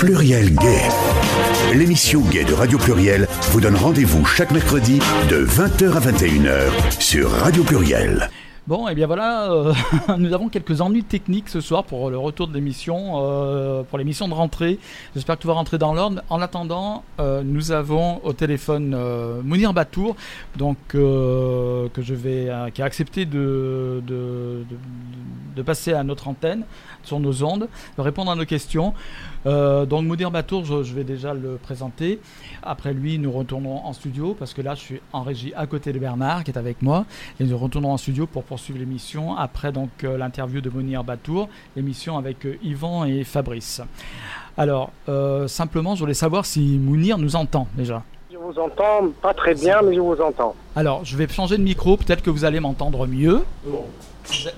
Pluriel Gay. L'émission Gay de Radio Pluriel vous donne rendez-vous chaque mercredi de 20h à 21h sur Radio Pluriel. Bon, et eh bien voilà, euh, nous avons quelques ennuis techniques ce soir pour le retour de l'émission, euh, pour l'émission de rentrée. J'espère que tout va rentrer dans l'ordre. En attendant, euh, nous avons au téléphone Mounir Batour, donc qui a accepté de, passer à notre antenne sur nos ondes, de répondre à nos questions. donc Mounir Batour, je, je, vais déjà le présenter. Après lui, nous retournons en studio parce que là, je suis en régie à côté de Bernard qui est avec moi, et nous retournons en studio pour poursuivre l'émission. Après donc euh, l'interview de Monir Batour, l'émission avec euh, Yvan et Fabrice. Alors, euh, simplement, je voulais savoir si Mounir nous entend déjà. Je vous entends pas très bien, mais je vous entends. Alors, je vais changer de micro, peut-être que vous allez m'entendre mieux.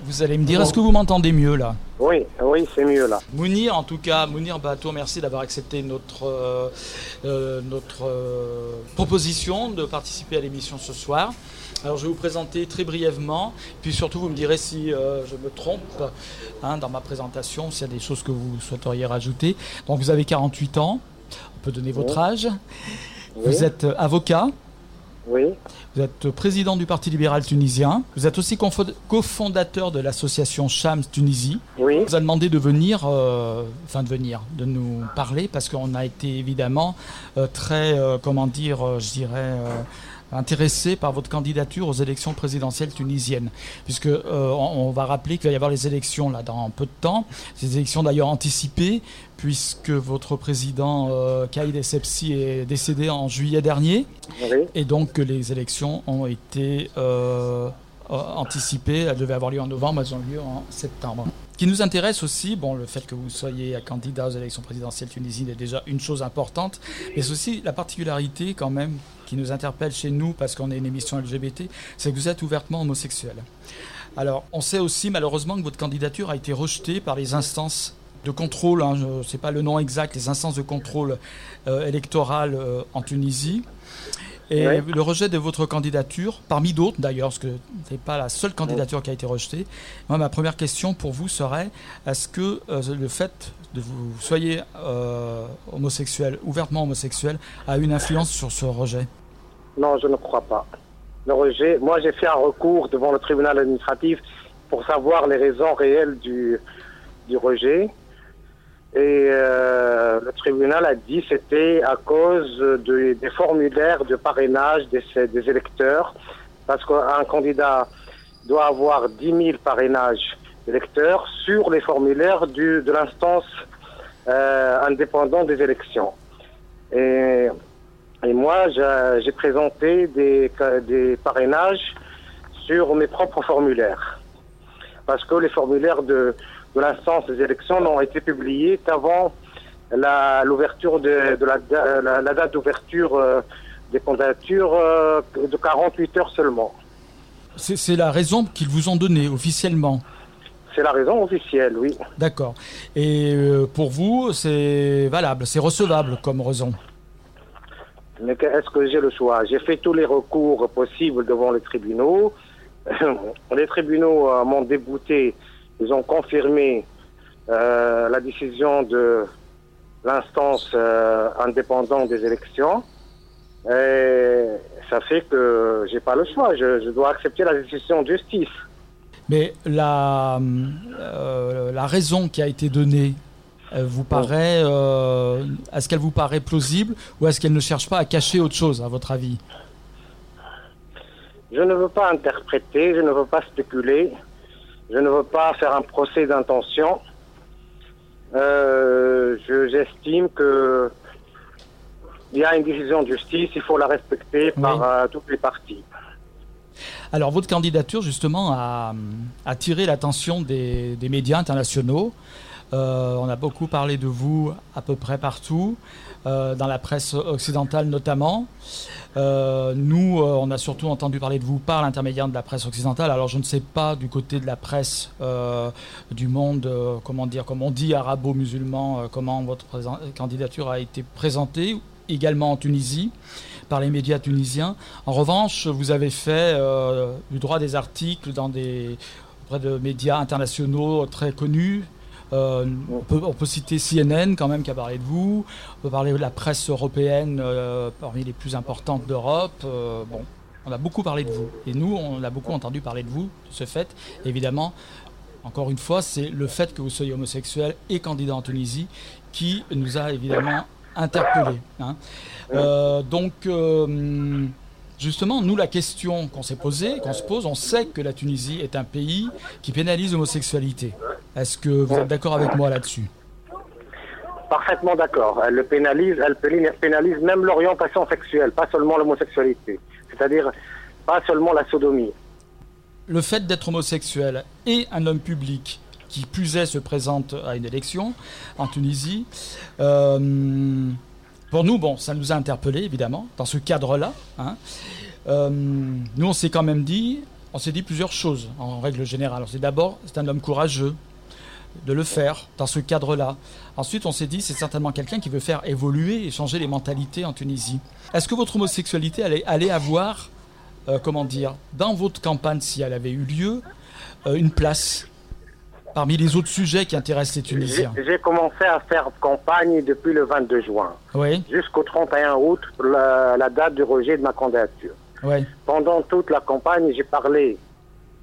Vous allez me dire, est-ce que vous m'entendez mieux là? Oui, oui, c'est mieux là. Mounir, en tout cas, Mounir Batour, merci d'avoir accepté notre, notre proposition de participer à l'émission ce soir. Alors je vais vous présenter très brièvement, puis surtout vous me direz si euh, je me trompe hein, dans ma présentation, s'il y a des choses que vous souhaiteriez rajouter. Donc vous avez 48 ans, on peut donner votre âge. Vous êtes euh, avocat. Oui. Vous êtes président du Parti libéral tunisien. Vous êtes aussi cofondateur de l'association Shams Tunisie. Oui. On vous a demandé de venir, euh, enfin de venir, de nous parler parce qu'on a été évidemment très, comment dire, je dirais intéressé par votre candidature aux élections présidentielles tunisiennes, puisque euh, on, va rappeler qu'il va y avoir les élections là dans peu de temps, ces élections d'ailleurs anticipées, puisque votre président euh, Kaïd Essebsi est décédé en juillet dernier, et donc les élections ont été euh, anticipées, elles devaient avoir lieu en novembre, elles ont lieu en septembre. Qui nous intéresse aussi, bon, le fait que vous soyez candidat aux élections présidentielles tunisiennes est déjà une chose importante, mais c'est aussi la particularité quand même qui nous interpelle chez nous parce qu'on est une émission LGBT, c'est que vous êtes ouvertement homosexuel. Alors, on sait aussi malheureusement que votre candidature a été rejetée par les instances de contrôle, hein, je ne sais pas le nom exact, les instances de contrôle euh, électoral euh, en Tunisie. Et le rejet de votre candidature, parmi d'autres d'ailleurs, parce que ce n'est pas la seule candidature qui a été rejetée, moi, ma première question pour vous serait est-ce que euh, le fait de vous soyez homosexuel, ouvertement homosexuel, a une influence sur ce rejet? Non, je ne crois pas. Le rejet, moi j'ai fait un recours devant le tribunal administratif pour savoir les raisons réelles du, du rejet. Et euh, le tribunal a dit c'était à cause des formulaires de parrainage des, des électeurs, parce qu'un candidat doit avoir 10 000 parrainages d'électeurs sur les formulaires du, de l'instance euh, indépendante des élections. Et, et moi, j'ai présenté des, des parrainages sur mes propres formulaires, parce que les formulaires de de l'instance des élections n'ont été publiées qu'avant l'ouverture de, la, date d'ouverture euh, des candidatures euh, de 48 heures seulement. C'est la raison qu'ils vous ont donnée officiellement C'est la raison officielle, oui. D'accord. Et euh, pour vous, c'est valable, c'est recevable comme raison Mais est-ce que j'ai le choix? J'ai fait tous les recours possibles devant les tribunaux. les tribunaux m'ont débouté ils ont confirmé euh, la décision de l'instance euh, indépendante des élections. Et ça fait que j'ai pas le choix. Je, dois accepter la décision de justice. Mais la, euh, la raison qui a été donnée, vous paraît, est-ce qu'elle vous paraît plausible ou est-ce qu'elle ne cherche pas à cacher autre chose, à votre avis? Je ne veux pas interpréter, je ne veux pas spéculer. Je ne veux pas faire un procès d'intention. Euh, j'estime que il y a une décision de justice, il faut la respecter par euh, toutes les parties. Alors, votre candidature, justement, a attiré l'attention des, médias internationaux. Euh, on a beaucoup parlé de vous à peu près partout, dans la presse occidentale notamment. Euh, nous, euh, on a surtout entendu parler de vous par l'intermédiaire de la presse occidentale. Alors, je ne sais pas du côté de la presse euh, du monde, comment dire, comme on dit, arabo-musulman, comment votre candidature a été présentée, également en Tunisie, par les médias tunisiens. En revanche, vous avez fait du droit des articles dans des, auprès de médias internationaux très connus. On, peut, citer CNN quand même qui a parlé de vous. On peut parler de la presse européenne parmi les plus importantes d'Europe. bon, on a beaucoup parlé de vous. Et nous, on a beaucoup entendu parler de vous, de ce fait. Évidemment, encore une fois, c'est le fait que vous soyez homosexuel et candidat en Tunisie qui nous a évidemment interpellés. Hein. Euh, donc, euh, justement, nous, la question qu'on s'est posée, qu'on se pose, on sait que la Tunisie est un pays qui pénalise l'homosexualité. Est-ce que vous êtes d'accord avec moi là-dessus? Parfaitement d'accord. Elle le pénalise, elle pénalise même l'orientation sexuelle, pas seulement l'homosexualité. C'est-à-dire pas seulement la sodomie le fait d'être homosexuel et un homme public qui plus est se présente à une élection en Tunisie, euh, pour nous, bon, ça nous a interpellés évidemment dans ce cadre-là. Hein. Euh, nous, on s'est quand même dit, on s'est dit plusieurs choses en règle générale. C'est d'abord, c'est un homme courageux de le faire dans ce cadre-là. Ensuite, on s'est dit, c'est certainement quelqu'un qui veut faire évoluer et changer les mentalités en Tunisie. Est-ce que votre homosexualité allait, allait avoir euh, comment dire, dans votre campagne, si elle avait eu lieu, euh, une place parmi les autres sujets qui intéressent les Tunisiens? J'ai commencé à faire campagne depuis le 22 juin jusqu'au 31 août, la, la, date du rejet de ma candidature. Pendant toute la campagne, j'ai parlé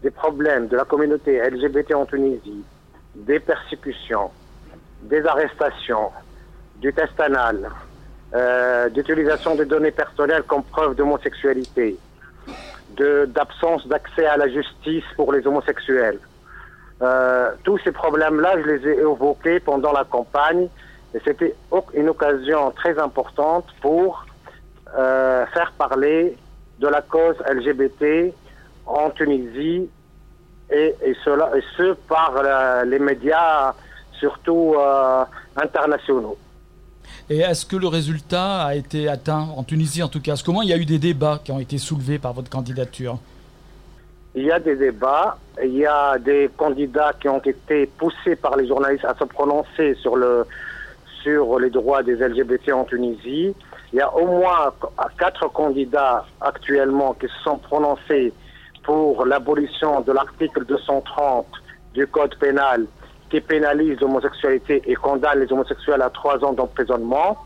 des problèmes de la communauté LGBT en Tunisie, des persécutions, des arrestations, du test anal, euh, d'utilisation des données personnelles comme preuve d'homosexualité, d'absence d'accès à la justice pour les homosexuels. Euh, tous ces problèmes-là, je les ai évoqués pendant la campagne et c'était une occasion très importante pour euh, faire parler de la cause LGBT en Tunisie et, cela, et ce par euh, les médias surtout internationaux. Et est-ce que le résultat a été atteint en Tunisie en tout cas? Comment il y a eu des débats qui ont été soulevés par votre candidature Il y a des débats, il y a des candidats qui ont été poussés par les journalistes à se prononcer sur, le, sur les droits des LGBT en Tunisie. Il y a au moins quatre candidats actuellement qui se sont prononcés pour l'abolition de l'article 230 du Code pénal qui pénalise l'homosexualité et condamne les homosexuels à trois ans d'emprisonnement.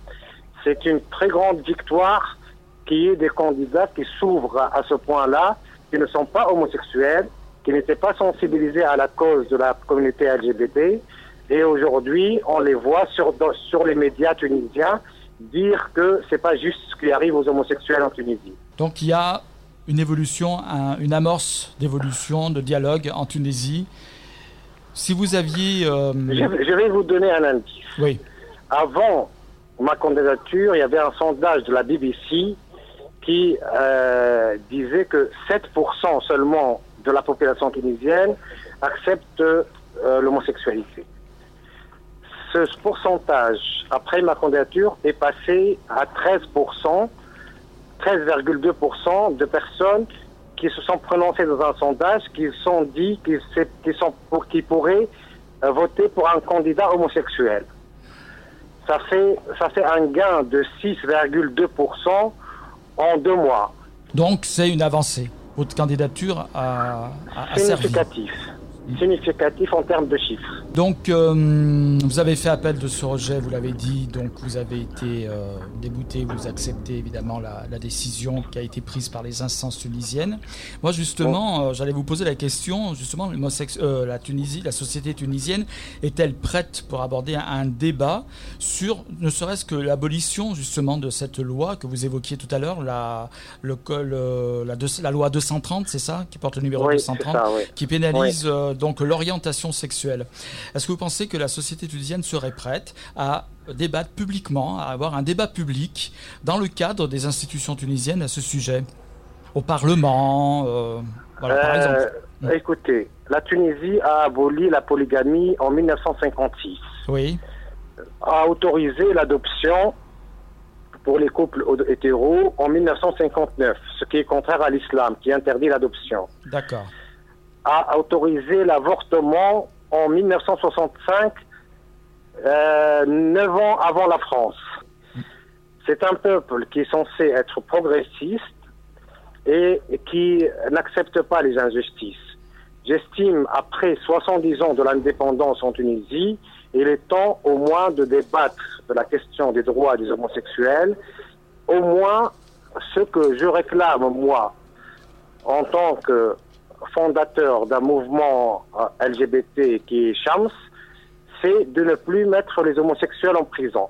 C'est une très grande victoire qui est des candidats qui s'ouvrent à ce point-là, qui ne sont pas homosexuels, qui n'étaient pas sensibilisés à la cause de la communauté LGBT. Et aujourd'hui, on les voit sur, les médias tunisiens dire que c'est pas juste ce qui arrive aux homosexuels en Tunisie. Donc il y a une évolution, une amorce d'évolution, de dialogue en Tunisie si vous aviez... Euh, je, vais vous donner un indice. Oui. Avant ma candidature, il y avait un sondage de la BBC qui euh, disait que 7% seulement de la population tunisienne accepte euh, l'homosexualité. Ce pourcentage, après ma candidature, est passé à 13%, 13,2% de personnes qui se sont prononcés dans un sondage, qui sont dit qu'ils sont pour, qui pourraient euh, voter pour un candidat homosexuel. Ça fait, ça fait un gain de 6,2% en deux mois. Donc c'est une avancée. Votre candidature a, a, a Significatif significatif en termes de chiffres. Donc, euh, vous avez fait appel de ce rejet, vous l'avez dit, donc vous avez été euh, débouté, vous acceptez évidemment la, décision qui a été prise par les instances tunisiennes. Moi, justement, euh, j'allais vous poser la question, justement, la Tunisie, la société tunisienne est-elle prête pour aborder un, débat sur, ne serait-ce que l'abolition justement de cette loi que vous évoquiez tout à l'heure, la, le, la, la, loi 230, c'est ça, qui porte le numéro 230, qui pénalise donc l'orientation sexuelle. Est-ce que vous pensez que la société tunisienne serait prête à débattre publiquement, à avoir un débat public dans le cadre des institutions tunisiennes à ce sujet? Au Parlement, euh, voilà, par exemple. Euh, écoutez, la Tunisie a aboli la polygamie en 1956. Oui. A autorisé l'adoption pour les couples hétéros en 1959, ce qui est contraire à l'islam, qui interdit l'adoption. D'accord a autorisé l'avortement en 1965, euh, neuf ans avant la France. C'est un peuple qui est censé être progressiste et qui n'accepte pas les injustices. J'estime, après 70 ans de l'indépendance en Tunisie, il est temps au moins de débattre de la question des droits des homosexuels, au moins ce que je réclame, moi, en tant que fondateur d'un mouvement euh, LGBT qui est Shams, c'est de ne plus mettre les homosexuels en prison.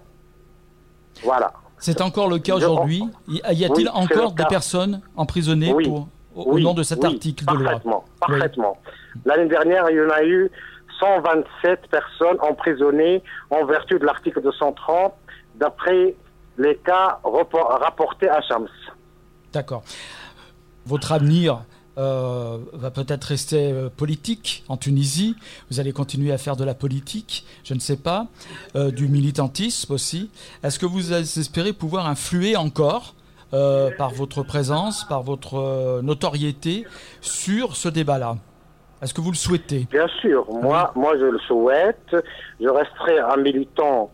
Voilà. C'est encore le cas aujourd'hui. Y a-t-il encore des personnes emprisonnées pour, au, nom de cet article de loi? Parfaitement. L'année dernière, il y en a eu 127 personnes emprisonnées en vertu de l'article 230, d'après les cas rapportés à Shams. D'accord. Votre avenir euh, va peut-être rester euh, politique en Tunisie. Vous allez continuer à faire de la politique, je ne sais pas, euh, du militantisme aussi. Est-ce que vous espérez pouvoir influer encore par votre présence, par votre notoriété sur ce débat-là? Est-ce que vous le souhaitez? Bien sûr, moi, moi je le souhaite. Je resterai un militant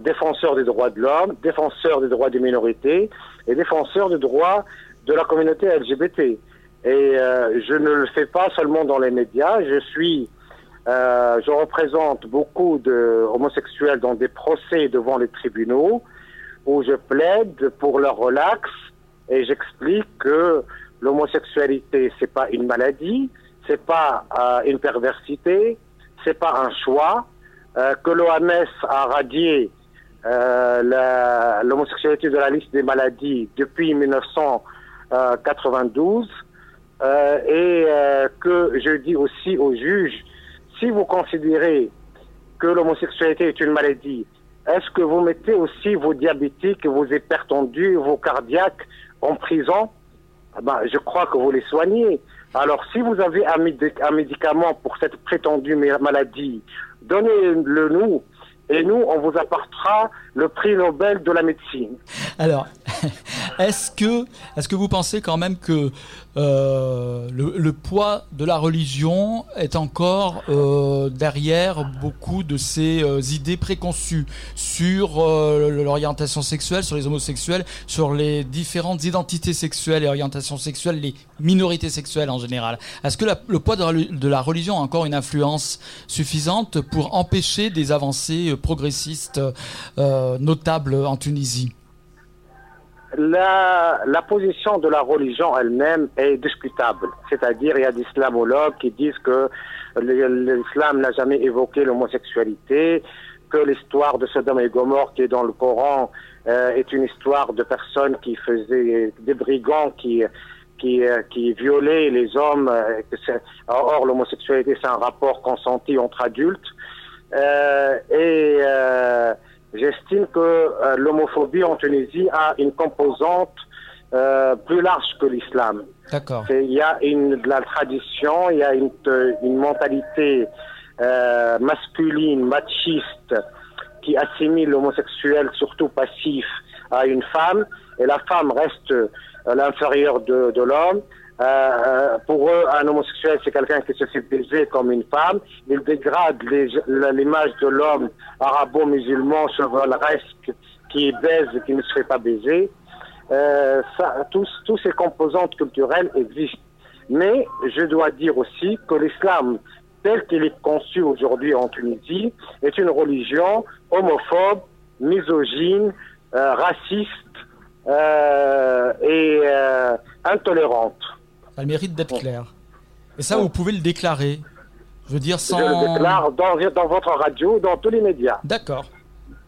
défenseur des droits de l'homme, défenseur des droits des minorités et défenseur des droits de la communauté LGBT. Et euh, je ne le fais pas seulement dans les médias. Je suis, euh, je représente beaucoup de homosexuels dans des procès devant les tribunaux où je plaide pour leur relax et j'explique que l'homosexualité c'est pas une maladie, c'est pas euh, une perversité, c'est pas un choix, euh, que l'OMS a radié euh, l'homosexualité de la liste des maladies depuis 1992 euh, et euh, que je dis aussi aux juges, si vous considérez que l'homosexualité est une maladie, est-ce que vous mettez aussi vos diabétiques, vos hypertendus, vos cardiaques en prison? Ah ben, Je crois que vous les soignez. Alors, si vous avez un, médicament pour cette prétendue maladie, donnez-le nous et nous, on vous apportera le prix Nobel de la médecine. Alors, est-ce que, est-ce que vous pensez quand même que euh, le, poids de la religion est encore euh, derrière beaucoup de ces euh, idées préconçues sur l'orientation sexuelle, sur les homosexuels, sur les différentes identités sexuelles et orientations sexuelles, les minorités sexuelles en général. Est-ce que le poids de la, religion a encore une influence suffisante pour empêcher des avancées progressistes notables en Tunisie? La, la, position de la religion elle-même est discutable. C'est-à-dire, il y a des islamologues qui disent que l'islam n'a jamais évoqué l'homosexualité, que l'histoire de Sodome et Gomorre qui est dans le Coran euh, est une histoire de personnes qui faisaient des brigands qui qui, euh, qui violaient les hommes. Euh, or, l'homosexualité, c'est un rapport consenti entre adultes. et J'estime que euh, l'homophobie en Tunisie a une composante euh, plus large que l'islam. D'accord. Il y a une, de la tradition, il y a une, une mentalité euh, masculine, machiste, qui assimile l'homosexuel, surtout passif, à une femme, et la femme reste euh, l'inférieur de, de l'homme. Euh, pour eux, un homosexuel, c'est quelqu'un qui se fait baiser comme une femme. Il dégrade l'image de l'homme arabo-musulman chevaleresque qui baise, qui ne se fait pas baiser. Euh, ça, tous, ces composantes culturelles existent. Mais je dois dire aussi que l'islam, tel qu'il est conçu aujourd'hui en Tunisie, est une religion homophobe, misogyne, euh, raciste euh, et euh, intolérante. Elle mérite d'être claire. Et ça, vous pouvez le déclarer. Je veux dire sans. Je le déclare dans, dans votre radio, dans tous les médias. D'accord.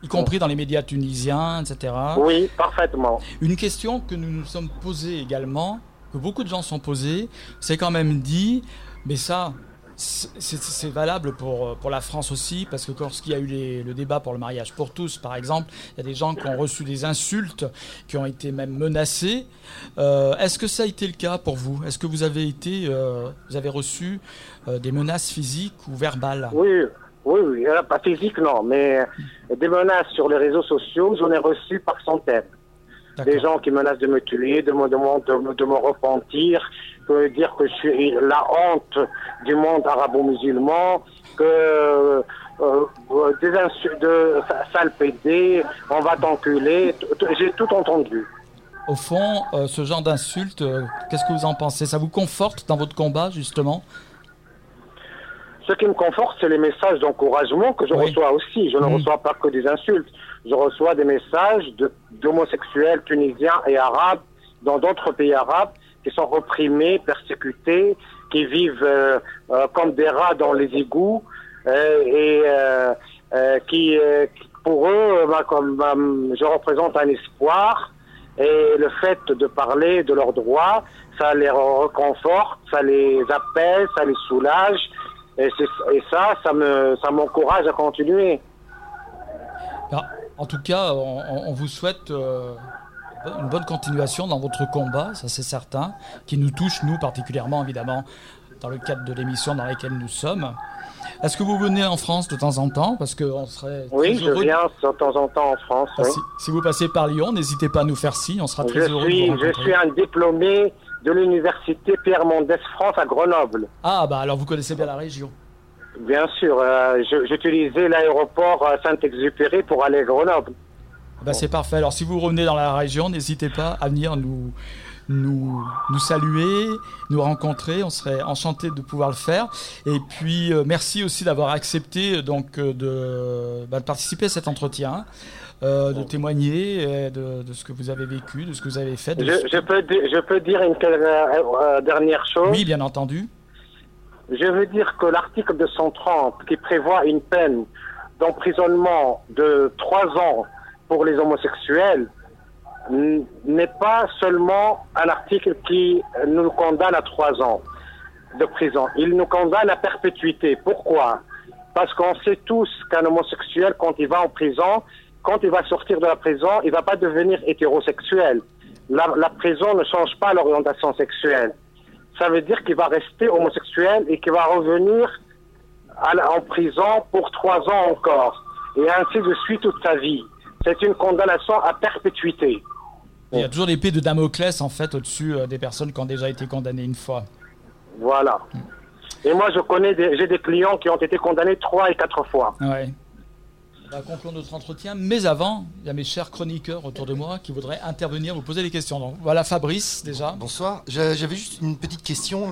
Y compris dans les médias tunisiens, etc. Oui, parfaitement. Une question que nous nous sommes posées également, que beaucoup de gens sont posés, c'est quand même dit, mais ça, c'est valable pour, pour la France aussi, parce que lorsqu'il y a eu le débat pour le mariage pour tous, par exemple, il y a des gens qui ont reçu des insultes, qui ont été même menacés. Euh, est-ce que ça a été le cas pour vous? Est-ce que vous avez été, euh, vous avez reçu euh, des menaces physiques ou verbales? Oui, oui, oui, pas physiques non, mais des menaces sur les réseaux sociaux, j'en ai reçu par centaines. Des gens qui menacent de me tuer, de me, de de me repentir, que dire que je suis la honte du monde arabo-musulman, que euh, euh des insultes de sale pédé, on va t'enculer, j'ai tout entendu. Au fond, euh, ce genre d'insultes, euh, qu'est-ce que vous en pensez? Ça vous conforte dans votre combat, justement? Ce qui me conforte, c'est les messages d'encouragement que je reçois aussi. Je ne reçois pas que des insultes. Je reçois des messages d'homosexuels tunisiens et arabes dans d'autres pays arabes qui sont reprimés, persécutés, qui vivent euh, euh, comme des rats dans les égouts euh, et qui, pour eux, bah, comme je représente un espoir. Et le fait de parler de leurs droits, ça les reconforte, ça les apaise, ça les soulage. Et, et ça, ça me, ça m'encourage à continuer. En tout cas, on, vous souhaite une bonne continuation dans votre combat, ça c'est certain, qui nous touche, nous particulièrement évidemment, dans le cadre de l'émission dans laquelle nous sommes. Est-ce que vous venez en France de temps en temps? Parce qu'on serait. Oui, je viens de temps en temps en France. Si, vous passez par Lyon, n'hésitez pas à nous faire signe, on sera très je heureux suis, Je suis un diplômé de l'université Pierre Mendès France à Grenoble. Ah, bah alors vous connaissez bien la région. Bien sûr, euh, j'utilisais l'aéroport euh, Saint-Exupéry pour aller à Grenoble. Bah, c'est parfait. Alors si vous revenez dans la région, n'hésitez pas à venir nous, nous, nous saluer, nous rencontrer. On serait enchanté de pouvoir le faire. Et puis euh, merci aussi d'avoir accepté donc euh, de, bah, de, participer à cet entretien. Euh, de témoigner de, de, ce que vous avez vécu, de ce que vous avez fait. Je, je, peux, je peux dire une dernière chose? Oui, bien entendu. Je veux dire que l'article 230 qui prévoit une peine d'emprisonnement de 3 ans pour les homosexuels n'est pas seulement un article qui nous condamne à trois ans de prison. Il nous condamne à perpétuité. Pourquoi? Parce qu'on sait tous qu'un homosexuel, quand il va en prison, quand il va sortir de la prison, il va pas devenir hétérosexuel. La prison ne change pas l'orientation sexuelle. Ça veut dire qu'il va rester homosexuel et qu'il va revenir en prison pour trois ans encore. Et ainsi de suite toute sa vie c'est une condamnation à perpétuité. Il y a toujours l'épée de Damoclès en fait au-dessus euh, des personnes qui ont déjà été condamnées une fois. Voilà. Et moi, je connais, j'ai des clients qui ont été condamnés trois et quatre fois. Ouais. Va conclure notre entretien, mais avant, il y a mes chers chroniqueurs autour de moi qui voudraient intervenir, vous poser des questions. Donc voilà Fabrice déjà. Bonsoir. J'avais juste une petite question.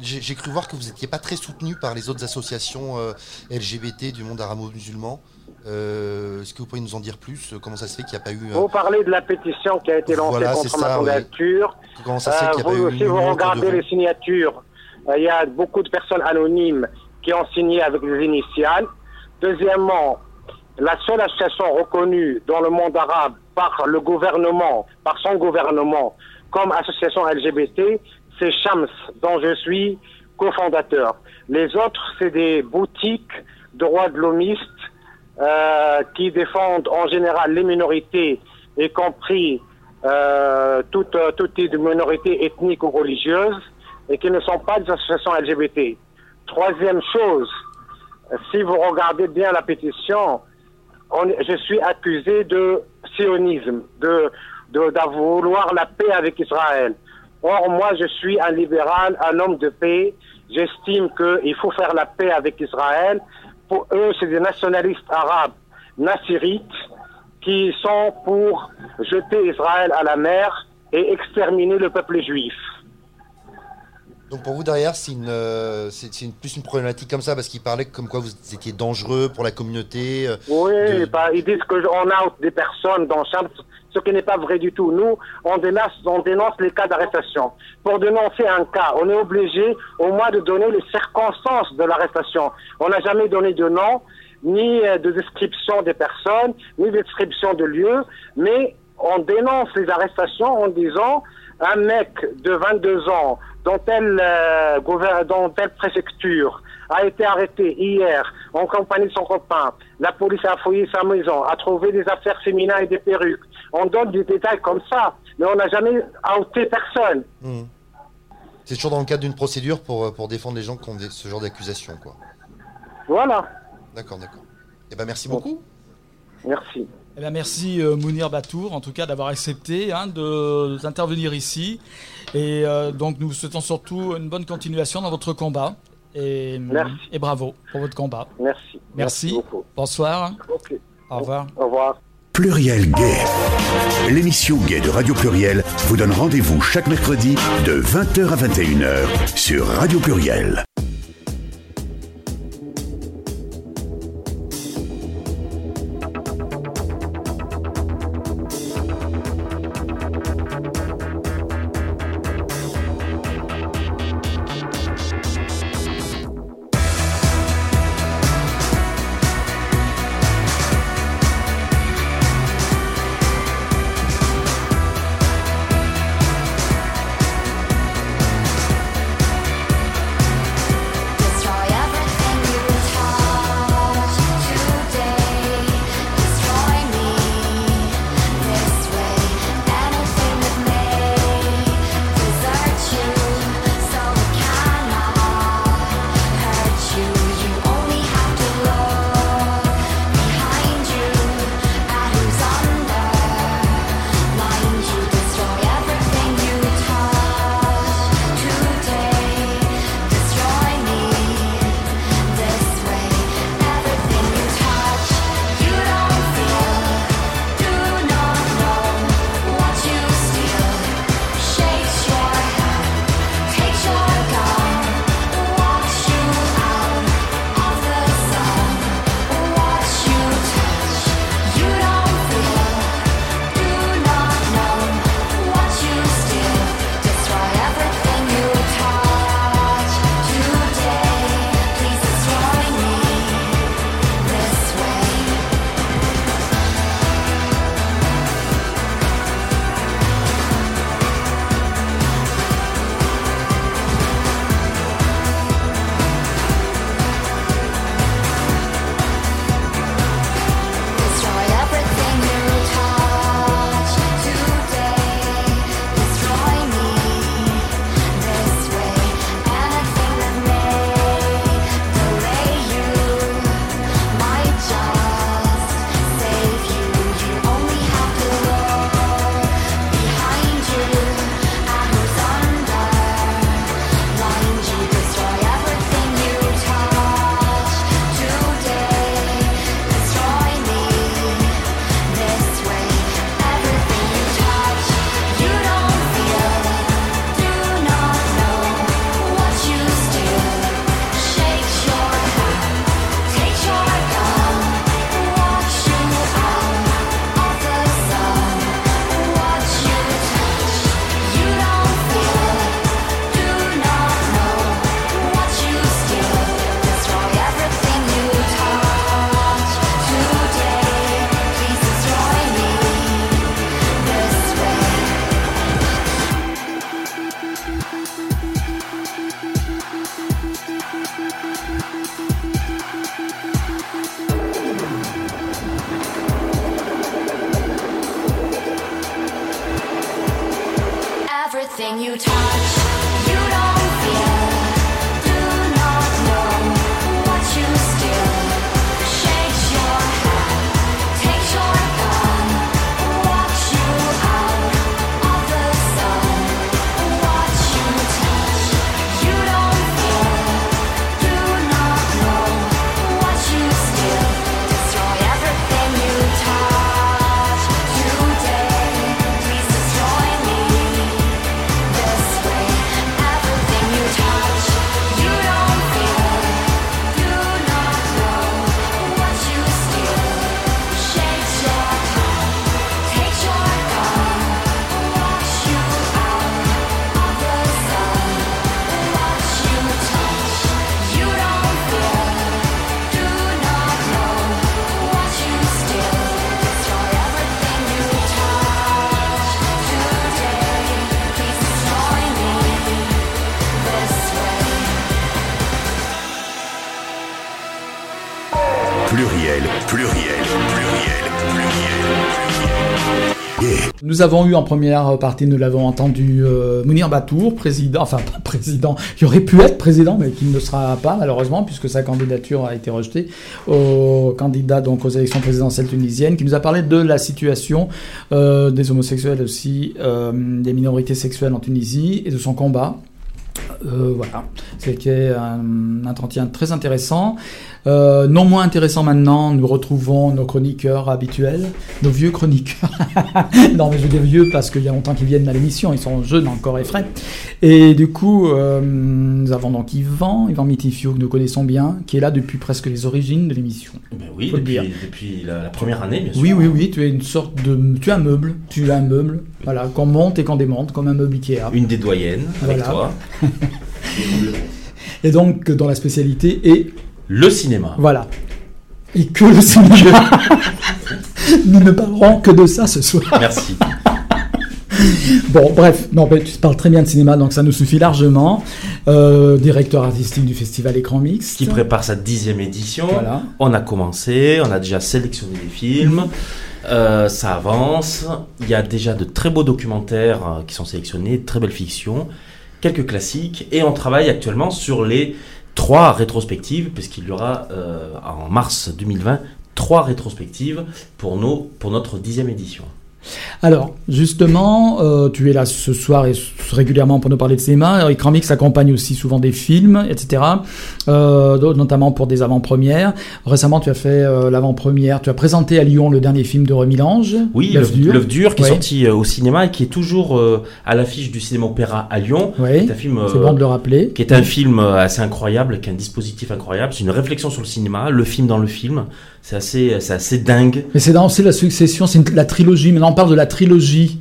J'ai cru voir que vous n'étiez pas très soutenu par les autres associations euh, LGBT du monde arabo-musulman. Euh, est-ce que vous pouvez nous en dire plus? Comment ça se fait qu'il n'y a pas eu... Vous parlez de la pétition qui a été lancée contre ma candidature. Comment ça se fait qu'il n'y a pas eu... Si vous regardez les signatures, euh, il y a beaucoup de personnes anonymes qui ont signé avec les initiales. Deuxièmement, la seule association reconnue dans le monde arabe par le gouvernement, par son gouvernement, comme association LGBT, c'est Shams, dont je suis cofondateur. Les autres, c'est des boutiques de droits de l'homiste euh, qui défendent en général les minorités, y compris euh, toutes toute minorités ethniques ou religieuses, et qui ne sont pas des associations LGBT. Troisième chose, si vous regardez bien la pétition, je suis accusé de sionisme, de, de, de vouloir la paix avec Israël. Or, moi, je suis un libéral, un homme de paix. J'estime qu'il faut faire la paix avec Israël pour eux, c'est des nationalistes arabes nassirites qui sont pour jeter Israël à la mer et exterminer le peuple juif. Donc pour vous derrière, c'est une, euh, c'est, plus une problématique comme ça parce qu'ils parlaient comme quoi vous étiez dangereux pour la communauté. Euh, oui, bah, ils disent qu'on a des personnes dans chambre, ce qui n'est pas vrai du tout. Nous, on dénonce, on dénonce les cas d'arrestation. Pour dénoncer un cas, on est obligé au moins de donner les circonstances de l'arrestation. On n'a jamais donné de nom, ni euh, de description des personnes, ni de description de lieu, mais on dénonce les arrestations en disant un mec de 22 ans dont telle, euh, telle préfecture a été arrêté hier en compagnie de son copain. La police a fouillé sa maison, a trouvé des affaires féminines et des perruques. On donne des détails comme ça, mais on n'a jamais outé personne. Hmm. C'est toujours dans le cadre d'une procédure pour, euh, pour défendre les gens qui ont ce genre d'accusation, quoi. Voilà. D'accord, d'accord. Eh ben merci beaucoup. Merci. Eh bien, merci euh, Mounir Batour, en tout cas, d'avoir accepté hein, d'intervenir ici. Et euh, donc, nous vous souhaitons surtout une bonne continuation dans votre combat. Et, et bravo pour votre combat. Merci. Merci. beaucoup. Bonsoir. Au revoir. Au revoir. Pluriel Gay. L'émission Gay de Radio Pluriel vous donne rendez-vous chaque mercredi de 20h à 21h sur Radio Pluriel. Nous avons eu en première partie, nous l'avons entendu, euh, Mounir Batour, président, enfin pas président, qui aurait pu être président, mais qui ne le sera pas malheureusement, puisque sa candidature a été rejetée, au candidat donc aux élections présidentielles tunisiennes, qui nous a parlé de la situation euh, des homosexuels aussi, euh, des minorités sexuelles en Tunisie et de son combat. Voilà, c'était un entretien très intéressant. Euh, non moins intéressant maintenant, nous retrouvons nos chroniqueurs habituels, nos vieux chroniqueurs. non, mais je dis vieux parce qu'il y a longtemps qu'ils viennent à l'émission, ils sont jeunes encore et frais. Et du coup, euh, nous avons donc Yvan, Yvan Mitifio, que nous connaissons bien, qui est là depuis presque les origines de l'émission. Ben oui, depuis, la, la première année, bien sûr. Oui, oui, oui, tu es une sorte de. Tu es un meuble, tu es un meuble, voilà, qu'on monte et qu'on démonte, comme un meuble Ikea. Une des doyennes avec Voilà. toi. Et donc, dont la spécialité est Le cinéma. Voilà. Et que le cinéma. Nous ne parlerons que de ça ce soir. Merci. Bon, bref, non, ben, tu parles très bien de cinéma, donc ça nous suffit largement. Euh, directeur artistique du festival Écran Mix. Qui prépare sa dixième édition. Voilà. On a commencé, on a déjà sélectionné les films. Euh, ça avance. Il y a déjà de très beaux documentaires euh, qui sont sélectionnés, de très belles fictions, quelques classiques. Et on travaille actuellement sur les trois rétrospectives, puisqu'il y aura euh, en mars 2020 trois rétrospectives pour, notre dixième édition. Alors, justement, euh, tu es là ce soir et régulièrement pour nous parler de cinéma. Écran Mix accompagne aussi souvent des films, etc. Euh, notamment pour des avant-premières. Récemment, tu as fait euh, l'avant-première. Tu as présenté à Lyon le dernier film de Remy Lange. Oui, L'œuf dur. Dur, qui Ouais. est sorti au cinéma et qui est toujours à l'affiche du cinéma opéra à Lyon. Oui, C'est un film c'est bon de le rappeler. qui est un film assez incroyable, qui est un dispositif incroyable. C'est une réflexion sur le cinéma, le film dans le film. C'est assez, assez dingue. Mais c'est dans la succession, c'est la trilogie. Maintenant, on parle de la trilogie.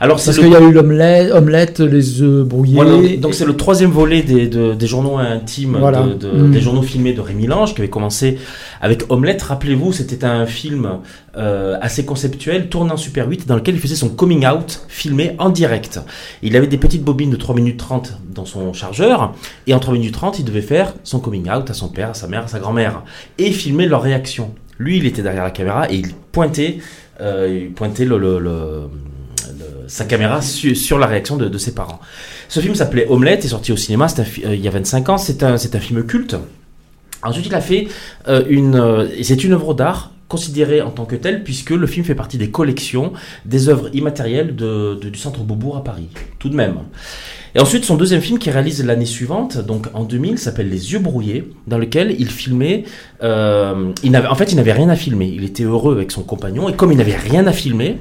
Alors Parce qu'il y a eu l'omelette, omelette, les œufs brouillés. Voilà, donc c'est le troisième volet des, de- des journaux intimes, Voilà. de- de- Mm. des journaux filmés de Rémi Lange, qui avait commencé avec Omelette. Rappelez-vous, c'était un film euh, assez conceptuel, tourné en Super 8, dans lequel il faisait son coming out, filmé en direct. Il avait des petites bobines de 3 minutes 30 dans son chargeur, et en 3 minutes 30, il devait faire son coming out à son père, à sa mère, à sa grand-mère, et filmer leur réaction. Lui, il était derrière la caméra, et il pointait, euh, sa caméra su- sur la réaction de, ses parents. Ce film s'appelait Omelette, est sorti au cinéma euh, il y a 25 ans, c'est un, film culte. Ensuite, il a fait euh, une... c'est une œuvre d'art considérée en tant que telle, puisque le film fait partie des collections des œuvres immatérielles du Centre Beaubourg à Paris, tout de même. Et ensuite, son deuxième film qu'il réalise l'année suivante, donc en 2000, s'appelle Les Yeux Brouillés, dans lequel il filmait. euh, en fait, il n'avait rien à filmer. Il était heureux avec son compagnon, et comme il n'avait rien à filmer,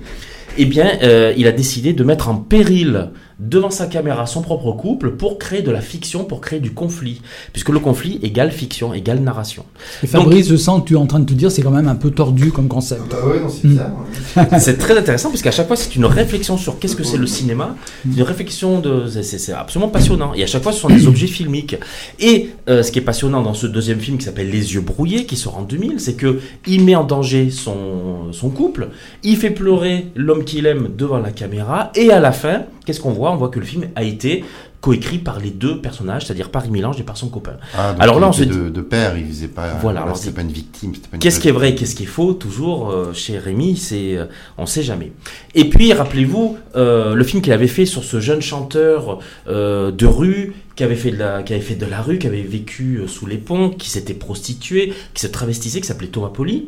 eh bien, euh, il a décidé de mettre en péril devant sa caméra son propre couple pour créer de la fiction, pour créer du conflit, puisque le conflit égale fiction, égale narration. Et Fabrice, je sens que tu es en train de te dire, c'est quand même un peu tordu comme concept. Bah ouais, non, c'est Mm. bizarre. c'est très intéressant parce qu'à chaque fois c'est une réflexion sur qu'est-ce que c'est le cinéma, une réflexion de, c'est- absolument passionnant. Et à chaque fois ce sont des objets filmiques. Et euh, ce qui est passionnant dans ce deuxième film qui s'appelle Les yeux brouillés, qui sort en 2000, c'est que il met en danger son son couple, il fait pleurer l'homme qu'il aime devant la caméra, et à la fin, qu'est-ce qu'on voit? On voit que le film a été coécrit par les deux personnages, c'est-à-dire par Milange et par son copain. Ah, Alors là, on se dit- de, de père, il faisait pas. Voilà, voilà, c'était pas une victime. Qu'est-ce qui est vrai, qu'est-ce qui est faux Toujours euh, chez Rémi, c'est euh, on sait jamais. Et puis rappelez-vous euh, le film qu'il avait fait sur ce jeune chanteur euh, de rue qui avait fait de la qui avait fait de la rue, qui avait vécu sous les ponts, qui s'était prostitué, qui se travestissait, qui s'appelait Thomas Poli,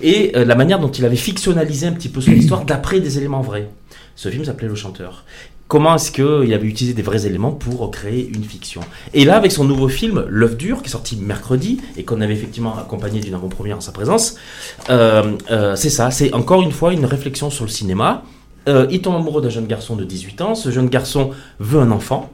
et la manière dont il avait fictionnalisé un petit peu son histoire d'après des éléments vrais. Ce film s'appelait Le Chanteur. Comment est-ce qu'il avait utilisé des vrais éléments pour créer une fiction Et là, avec son nouveau film, L'œuf dur, qui est sorti mercredi et qu'on avait effectivement accompagné d'une avant-première en sa présence, euh, euh, c'est ça, c'est encore une fois une réflexion sur le cinéma. Euh, il tombe amoureux d'un jeune garçon de 18 ans, ce jeune garçon veut un enfant.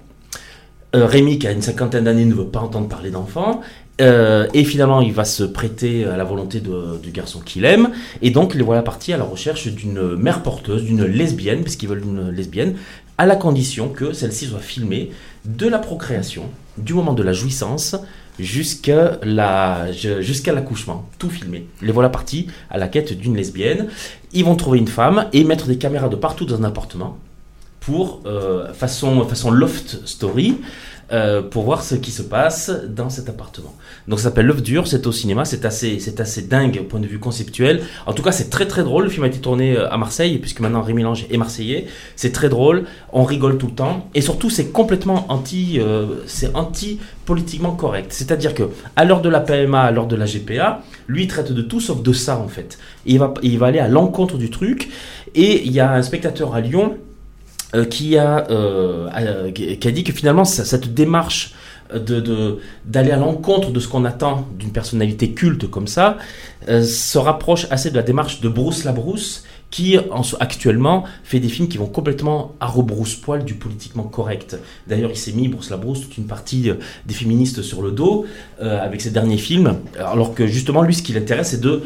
Rémi, qui a une cinquantaine d'années, ne veut pas entendre parler d'enfant. Et finalement, il va se prêter à la volonté du garçon qu'il aime. Et donc, les voilà partis à la recherche d'une mère porteuse, d'une lesbienne, puisqu'ils veulent une lesbienne, à la condition que celle-ci soit filmée de la procréation, du moment de la jouissance, jusqu'à la, jusqu'à l'accouchement. Tout filmé. Les voilà partis à la quête d'une lesbienne. Ils vont trouver une femme et mettre des caméras de partout dans un appartement pour, euh, façon loft story, euh, pour voir ce qui se passe dans cet appartement. Donc ça s'appelle L'œuf dur, c'est au cinéma, c'est assez, c'est assez dingue au point de vue conceptuel. En tout cas, c'est très très drôle. Le film a été tourné euh, à Marseille, puisque maintenant Rémi Lange est marseillais. C'est très drôle, on rigole tout le temps, et surtout c'est complètement anti, euh, c'est anti politiquement correct. C'est-à-dire que à l'heure de la PMA, à l'heure de la GPA, lui traite de tout sauf de ça en fait. Il va, il va aller à l'encontre du truc. Et il y a un spectateur à Lyon qui, a, euh, a- qui a dit que finalement cette démarche de d'aller à l'encontre de ce qu'on attend d'une personnalité culte comme ça euh, se rapproche assez de la démarche de Bruce Labrousse qui en, actuellement fait des films qui vont complètement à rebrousse-poil du politiquement correct. D'ailleurs, il s'est mis, Bruce Labrousse, toute une partie euh, des féministes sur le dos euh, avec ses derniers films, alors que justement, lui, ce qui l'intéresse, c'est de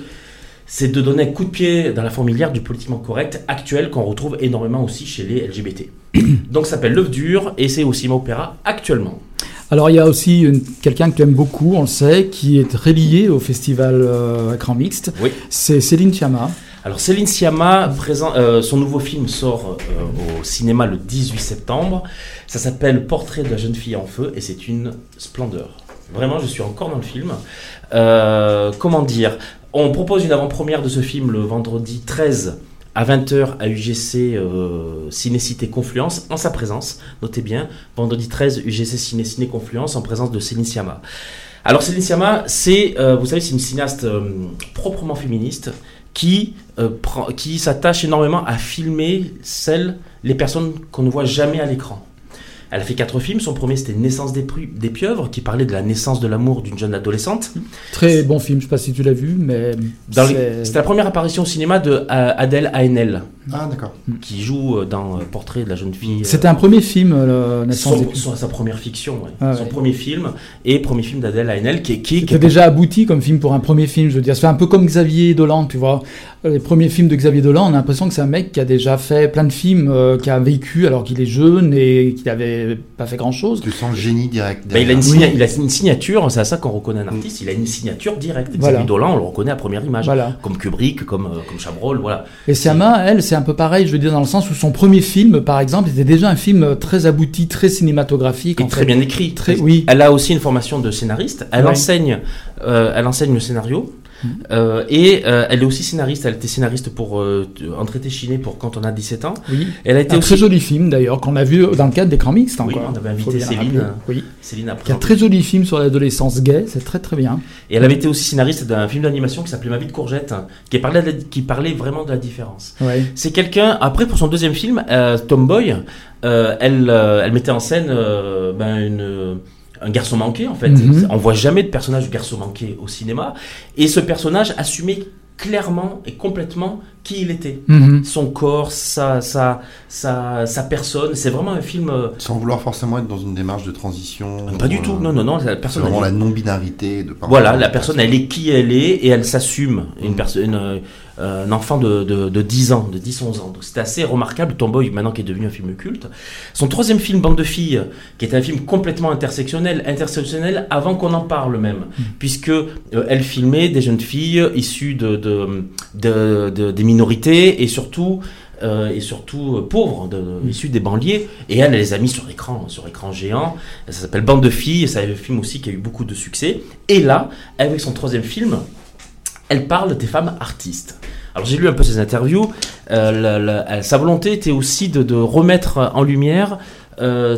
c'est de donner un coup de pied dans la fourmilière du politiquement correct actuel qu'on retrouve énormément aussi chez les LGBT. Donc ça s'appelle L'œuf dur et c'est au cinéma opéra actuellement. Alors il y a aussi quelqu'un que tu aimes beaucoup, on le sait, qui est très lié au festival euh, écran mixte. Oui. C'est Céline Sciamma. Alors Céline Sciamma, présent, euh, son nouveau film sort euh, au cinéma le 18 septembre. Ça s'appelle Portrait de la jeune fille en feu et c'est une splendeur. Vraiment, je suis encore dans le film. Euh, comment dire? On propose une avant-première de ce film le vendredi 13 à 20h à UGC euh, Ciné-Cité Confluence en sa présence. Notez bien, vendredi 13 UGC Ciné-Ciné Confluence en présence de Céline Sciamma. Alors Céline Sciamma, c'est, euh, vous savez, c'est une cinéaste euh, proprement féministe qui, euh, qui s'attache énormément à filmer celles, les personnes qu'on ne voit jamais à l'écran. Elle a fait quatre films. Son premier, c'était Naissance des, Pru- des pieuvres, qui parlait de la naissance de l'amour d'une jeune adolescente. Très bon film, je sais pas si tu l'as vu, mais Dans les- c'est- C'était la première apparition au cinéma de euh, Adèle Haenel, Ah, d'accord. qui joue euh, dans euh, Portrait de la jeune fille. euh, c'était un premier film, euh, Naissance son- des sa première fiction, ouais. Ah son premier film et premier film d'Adèle Haenel qui, est- qui, qui est déjà abouti comme film pour un premier film, je veux dire. C'est un peu comme Xavier Dolan, tu vois. Les premiers films de Xavier Dolan, on a l'impression que c'est un mec qui a déjà fait plein de films, euh, qui a vécu alors qu'il est jeune et qu'il n'avait pas fait grand-chose. Tu sens le génie direct. Bah, il, a une derrière. signa- il a une signature, c'est à ça qu'on reconnaît un artiste, il a une signature directe. Voilà. Xavier Dolan, on le reconnaît à première image. Voilà. Comme Kubrick, comme, euh, comme Chabrol, voilà. Et Siama, elle, c'est un peu pareil, je veux dire, dans le sens où son premier film, par exemple, était déjà un film très abouti, très cinématographique. Et en très fait. bien écrit. Très- oui. Elle a aussi une formation de scénariste. Elle enseigne, euh, elle enseigne le scénario. Euh, et euh, elle est aussi scénariste. Elle était scénariste pour euh, Entrer Téchiné pour quand on a 17 ans. Oui. Elle a été Un aussi. très joli film, d'ailleurs, qu'on a vu dans le cadre d'écran mixte. Oui, encore. on avait invité Céline. rappeler. Oui. Céline a Qui a un très joli film sur l'adolescence gay, c'est très très bien. Et elle avait été aussi scénariste d'un film d'animation qui s'appelait Ma vie de courgette, qui parlait, la- qui parlait vraiment de la différence. Ouais. C'est quelqu'un, après pour son deuxième film, euh, Tomboy, euh, elle, euh, elle mettait en scène euh, ben, une, euh, un garçon manqué en fait. Mhm. On voit jamais de personnage de garçon manqué au cinéma. Et ce personnage assumait clairement et complètement qui il était. Mhm. Son corps, sa, sa, sa, sa personne. C'est vraiment un film... euh, Sans vouloir forcément être dans une démarche de transition. pas du ou, tout. euh, Non, non, non. La C'est personne, vraiment elle- la non-binarité de Voilà, la personne, elle est qui elle est et elle s'assume. Une Mm. personne, euh, un enfant de, de, de 10 ans, de 10-11 ans. Donc c'était assez remarquable, Tomboy, maintenant qui est devenu un film culte. Son troisième film, Bande de filles, qui est un film complètement intersectionnel, intersectionnel avant qu'on en parle même, puisque euh, elle filmait des jeunes filles issues de, de, de- de- des minorités et surtout euh, et surtout euh, pauvres, de, issus des banlieues. Et elle, elle les a mis sur écran, sur écran géant. Ça s'appelle Bande de filles, et c'est un film aussi qui a eu beaucoup de succès. Et là, avec son troisième film, elle parle des femmes artistes. Alors j'ai lu un peu ses interviews. Euh, la- la- sa volonté était aussi de, de remettre en lumière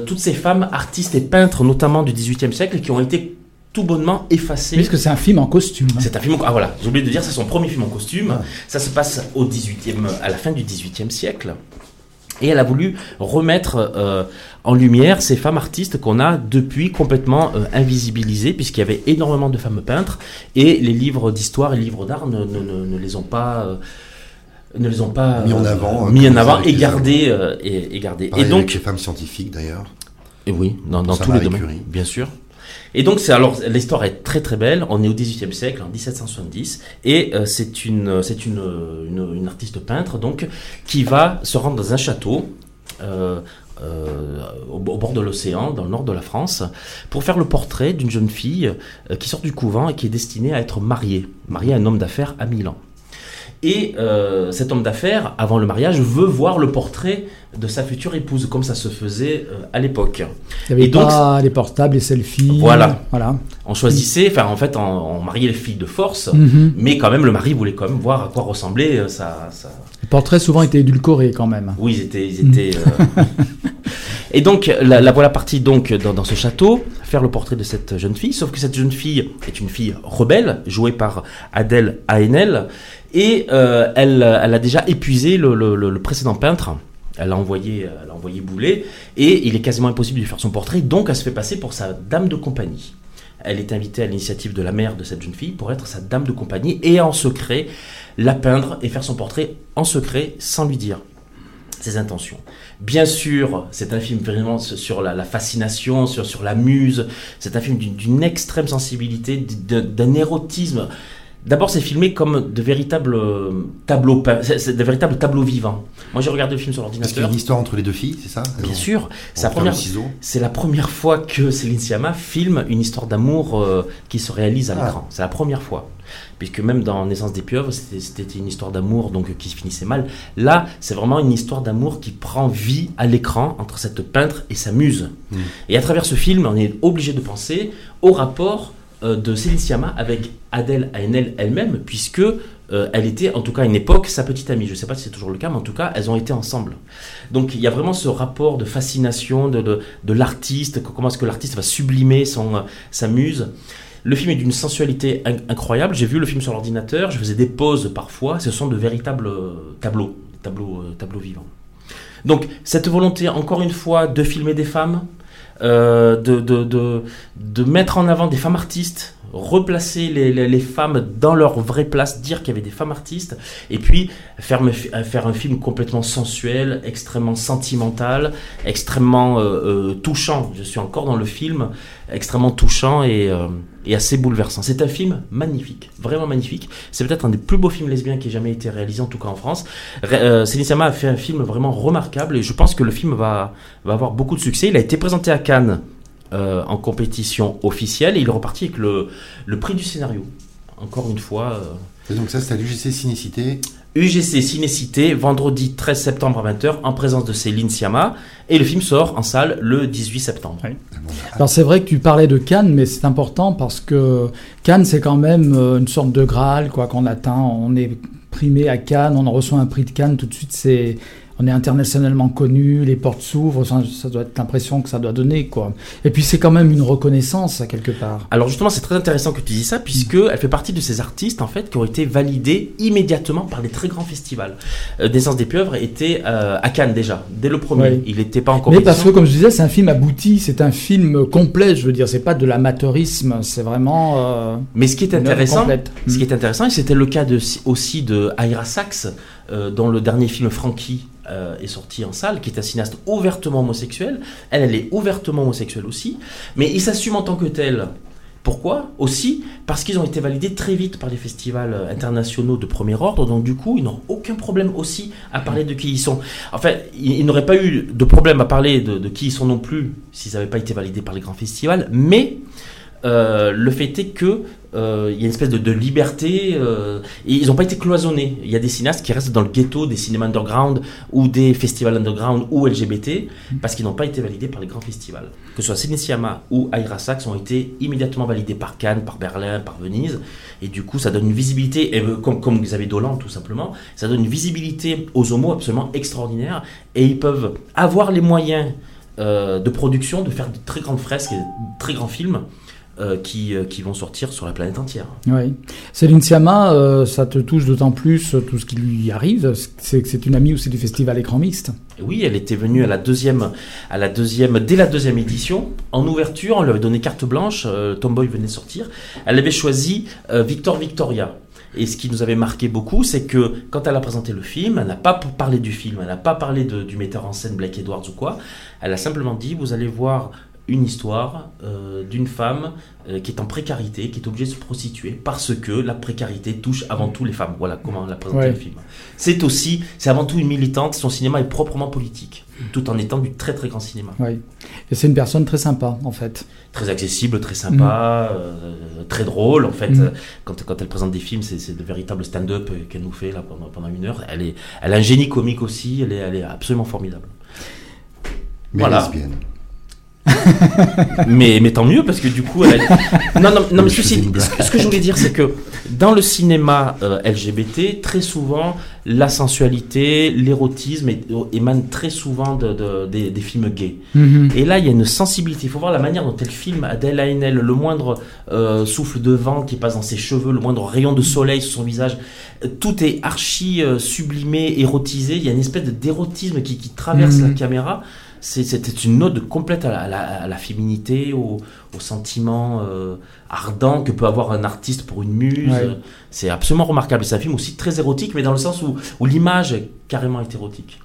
toutes ces femmes artistes et peintres, notamment du XVIIIe siècle, qui ont été tout bonnement effacées. Puisque c'est un film en costume. hein. C'est un film. en- Ah voilà, j'ai oublié de dire, c'est son premier film en costume. Ah. Ça se passe au 18e, à la fin du 18e siècle. Et elle a voulu remettre euh, en lumière ces femmes artistes qu'on a depuis complètement euh, invisibilisées, puisqu'il y avait énormément de femmes peintres, et les livres d'histoire et les livres d'art ne, ne- ne- ne les ont pas. euh, ne les ont pas Mis en avant, euh, mis en avant et euh, et, et. Pareil et donc avec les femmes scientifiques d'ailleurs. et oui, dans, dans tous les Curie. bien sûr. Et donc, alors l'histoire est très très belle. On est au XVIIIe siècle, en 1770, et euh, c'est une c'est une, une artiste peintre donc qui va se rendre dans un château. euh, euh, au, bord de l'océan, dans le nord de la France, pour faire le portrait d'une jeune fille euh, qui sort du couvent et qui est destinée à être mariée, mariée à un homme d'affaires à Milan. Et euh, cet homme d'affaires, avant le mariage, veut voir le portrait de sa future épouse, comme ça se faisait euh, à l'époque. Il n'y avait Et donc, pas les portables, les selfies. Voilà. Voilà. On choisissait, enfin en fait, on, on mariait les filles de force, Mhm. mais quand même le mari voulait quand même voir à quoi ressemblait euh, sa, sa- Les portraits souvent étaient édulcorés quand même. Oui, ils étaient. Ils étaient euh, Et donc, la, voilà partie donc dans, ce château, faire le portrait de cette jeune fille, sauf que cette jeune fille est une fille rebelle, jouée par Adèle Haenel, et euh, elle, elle a déjà épuisé le, précédent peintre. Elle a envoyé, elle a envoyé bouler, et il est quasiment impossible de lui faire son portrait, donc elle se fait passer pour sa dame de compagnie. Elle est invitée à l'initiative de la mère de cette jeune fille pour être sa dame de compagnie et en secret la peindre et faire son portrait en secret sans lui dire ses intentions. Bien sûr, c'est un film vraiment sur la, la fascination, sur, sur la muse. C'est un film d'une- extrême sensibilité, d'un érotisme. D'abord, c'est filmé comme de véritables euh, tableaux, c'est de véritables tableaux vivants. Moi, j'ai regardé le film sur Parce qu'il y a l'ordinateur. une histoire entre les deux filles, c'est ça Bien sûr, c'est la première. C'est la première fois que Céline Sciamma filme une histoire d'amour euh, qui se réalise à Ah. l'écran. C'est la première fois. Puisque même dans Naissance des pieuvres, c'était une histoire d'amour donc qui se finissait mal. Là, c'est vraiment une histoire d'amour qui prend vie à l'écran entre cette peintre et sa muse. Mm. Et à travers ce film, on est obligé de penser au rapport de Céline Sciamma avec Adèle Haenel elle-même, puisque euh, elle était, en tout cas à une époque, sa petite amie. Je ne sais pas si c'est toujours le cas, mais en tout cas, elles ont été ensemble. Donc il y a vraiment ce rapport de fascination de, de, l'artiste, comment est-ce que l'artiste va sublimer son, euh, sa muse. Le film est d'une sensualité in- incroyable. J'ai vu le film sur l'ordinateur, je faisais des pauses parfois. Ce sont de véritables euh, tableaux, tableaux, euh, tableaux vivants. Donc cette volonté, encore une fois, de filmer des femmes, euh, de, de, de, de mettre en avant des femmes artistes, replacer les, femmes dans leur vraie place, dire qu'il y avait des femmes artistes, et puis faire, faire un film complètement sensuel, extrêmement sentimental, extrêmement euh, euh, touchant. Je suis encore dans le film, extrêmement touchant et, euh, assez bouleversant. C'est un film magnifique, vraiment magnifique. C'est peut-être un des plus beaux films lesbiens qui ait jamais été réalisé, en tout cas en France. Euh, Céline Sciamma a fait un film vraiment remarquable et je pense que le film va avoir beaucoup de succès. Il a été présenté à Cannes euh, en compétition officielle et il est reparti avec le, le prix du scénario. Encore une fois, euh, Et donc ça, c'est à l'UGC Cinécité. UGC Cinécité, vendredi 13 septembre à 20h, en présence de Céline Sciamma. Et le film sort en salle le 18 septembre. Oui. Alors c'est vrai que tu parlais de Cannes, mais c'est important parce que Cannes c'est quand même euh, une sorte de Graal quoi qu'on atteint. On est primé à Cannes, on reçoit un prix de Cannes, tout de suite c'est on est internationalement connu, les portes s'ouvrent, ça, ça doit être l'impression que ça doit donner quoi. Et puis c'est quand même une reconnaissance à quelque part. Alors justement, c'est très intéressant que tu dis ça, puisque elle fait partie de ces artistes en fait qui ont été validés immédiatement par les très grands festivals. Euh, Naissance des pieuvres était euh, à Cannes déjà, dès le premier. Il n'était pas en Mais parce que comme je disais, c'est un film abouti, c'est un film complet, je veux dire, c'est pas de l'amateurisme, c'est vraiment euh, Mais ce qui est intéressant, ce qui est intéressant, et c'était le cas de, aussi de Ira Sachs, euh, dont le dernier film Frankie euh, est sorti en salle, qui est un cinéaste ouvertement homosexuel. Elle, elle est ouvertement homosexuelle aussi, mais il s'assume en tant que tel. Pourquoi? Aussi parce qu'ils ont été validés très vite par les festivals internationaux de premier ordre, donc du coup, ils n'ont aucun problème aussi à parler de qui ils sont. En fait, ils, ils n'auraient pas eu de problème à parler de, de qui ils sont non plus s'ils n'avaient pas été validés par les grands festivals, mais euh, le fait est que euh, il y a une espèce de, liberté euh, et ils n'ont pas été cloisonnés. Il y a des cinéastes qui restent dans le ghetto des cinémas underground ou des festivals underground ou LGBT parce qu'ils n'ont pas été validés par les grands festivals. Que ce soit Cineciama ou Aira Sax ont été immédiatement validés par Cannes, par Berlin, par Venise et du coup ça donne une visibilité, euh, comme, comme Xavier Dolan tout simplement, ça donne une visibilité aux homos absolument extraordinaire et ils peuvent avoir les moyens de production de faire de très grandes fresques et de très grands films euh, qui, euh, qui vont sortir sur la planète entière. Oui. Céline Sciamma, euh, ça te touche d'autant plus tout ce qui lui arrive. C'est que c'est une amie aussi du festival Écran Mixte. Oui, elle était venue à la deuxième, à la deuxième, dès la deuxième édition, en ouverture, on lui avait donné carte blanche, euh, Tomboy venait de sortir, elle avait choisi Victor Victoria. Et ce qui nous avait marqué beaucoup, c'est que quand elle a présenté le film, elle n'a pas parlé du film, elle n'a pas parlé de- du metteur en scène Blake Edwards ou quoi, elle a simplement dit, vous allez voir une histoire euh, d'une femme euh, qui est en précarité, qui est obligée de se prostituer parce que la précarité touche avant tout les femmes. Voilà comment elle a présenté Ouais. le film. C'est aussi, c'est avant tout une militante, son cinéma est proprement politique, tout en étant du très très grand cinéma. Oui. Et c'est une personne très sympa, en fait. Très accessible, très sympa, euh, très drôle en fait. Euh, Quand, quand elle présente des films, c'est, c'est de véritables stand-up qu'elle nous fait là pendant, pendant une heure. Elle, est, elle a un génie comique aussi, elle est, elle est absolument formidable. Mais Voilà. lesbienne. mais, mais tant mieux parce que du coup, elle a- non, non, non, mais ceci, ce, ce que je voulais dire, c'est que dans le cinéma euh, LGBT, très souvent, la sensualité, l'érotisme é- émanent très souvent de, de- des, des films gays. Et là, il y a une sensibilité. Il faut voir la manière dont elle filme Adèle Haenel, le moindre euh, souffle de vent qui passe dans ses cheveux, le moindre rayon de soleil sur son visage. Euh, Tout est archi euh, sublimé, érotisé. Il y a une espèce de- d'érotisme qui, qui traverse Mhm. la caméra. C'est- C'était une ode complète à la, à la- à la féminité, au, au sentiment euh, ardent que peut avoir un artiste pour une muse. Ouais. C'est absolument remarquable. C'est un film aussi très érotique, mais dans le sens où, où l'image carrément est érotique.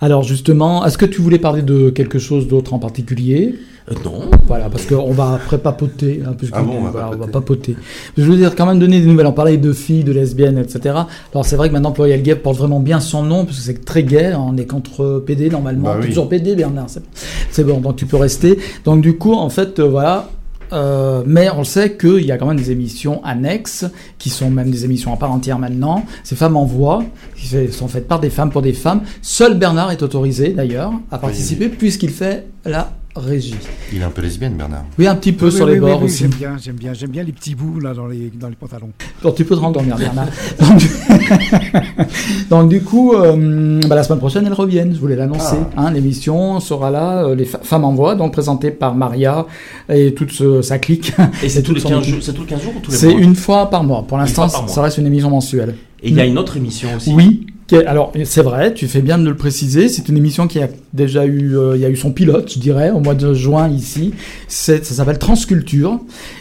Alors justement, est-ce que tu voulais parler de quelque chose d'autre en particulier? Euh, non, Voilà, parce qu'on va après papoter. Hein, Ah bon, on va voilà, papoter. papoter. Je veux dire, quand même donner des nouvelles. On parlait de filles, de lesbiennes, etc. Alors c'est vrai que maintenant Pluriel Gay porte vraiment bien son nom, parce que c'est très gay. On est contre PD normalement. Bah oui. toujours PD, Bernard. c'est- C'est bon, donc tu peux rester. Donc du coup, en fait, euh, voilà. Euh, mais on sait qu'il y a quand même des émissions annexes, qui sont même des émissions à part entière maintenant. Ces femmes en voix, qui sont faites par des femmes pour des femmes. Seul Bernard est autorisé d'ailleurs à participer, puisqu'il fait la régie. Il est un peu lesbienne, Bernard. Oui, un petit peu Oui, sur oui, les oui, bords oui, aussi. J'aime bien, j'aime bien, j'aime bien les petits bouts là dans les, dans les pantalons. Donc tu peux te rendormir, Bernard. Donc, du- Donc, du coup, euh, bah, la semaine prochaine, elles reviennent. Je voulais l'annoncer. hein, L'émission sera là, euh, les femmes en voix, donc présentée par Maria et toute ce- sa clique. Et c'est tous, les son 15 équipe. jours, c'est tous les 15 jours ou tous les C'est une fois par mois. Pour l'instant, ça reste une émission mensuelle. Et il y a une autre émission aussi. Oui. qui est- Alors, c'est vrai, tu fais bien de le préciser. C'est une émission qui a déjà eu, euh, il y a eu son pilote, je dirais, au mois de juin ici. Ça s'appelle Transculture.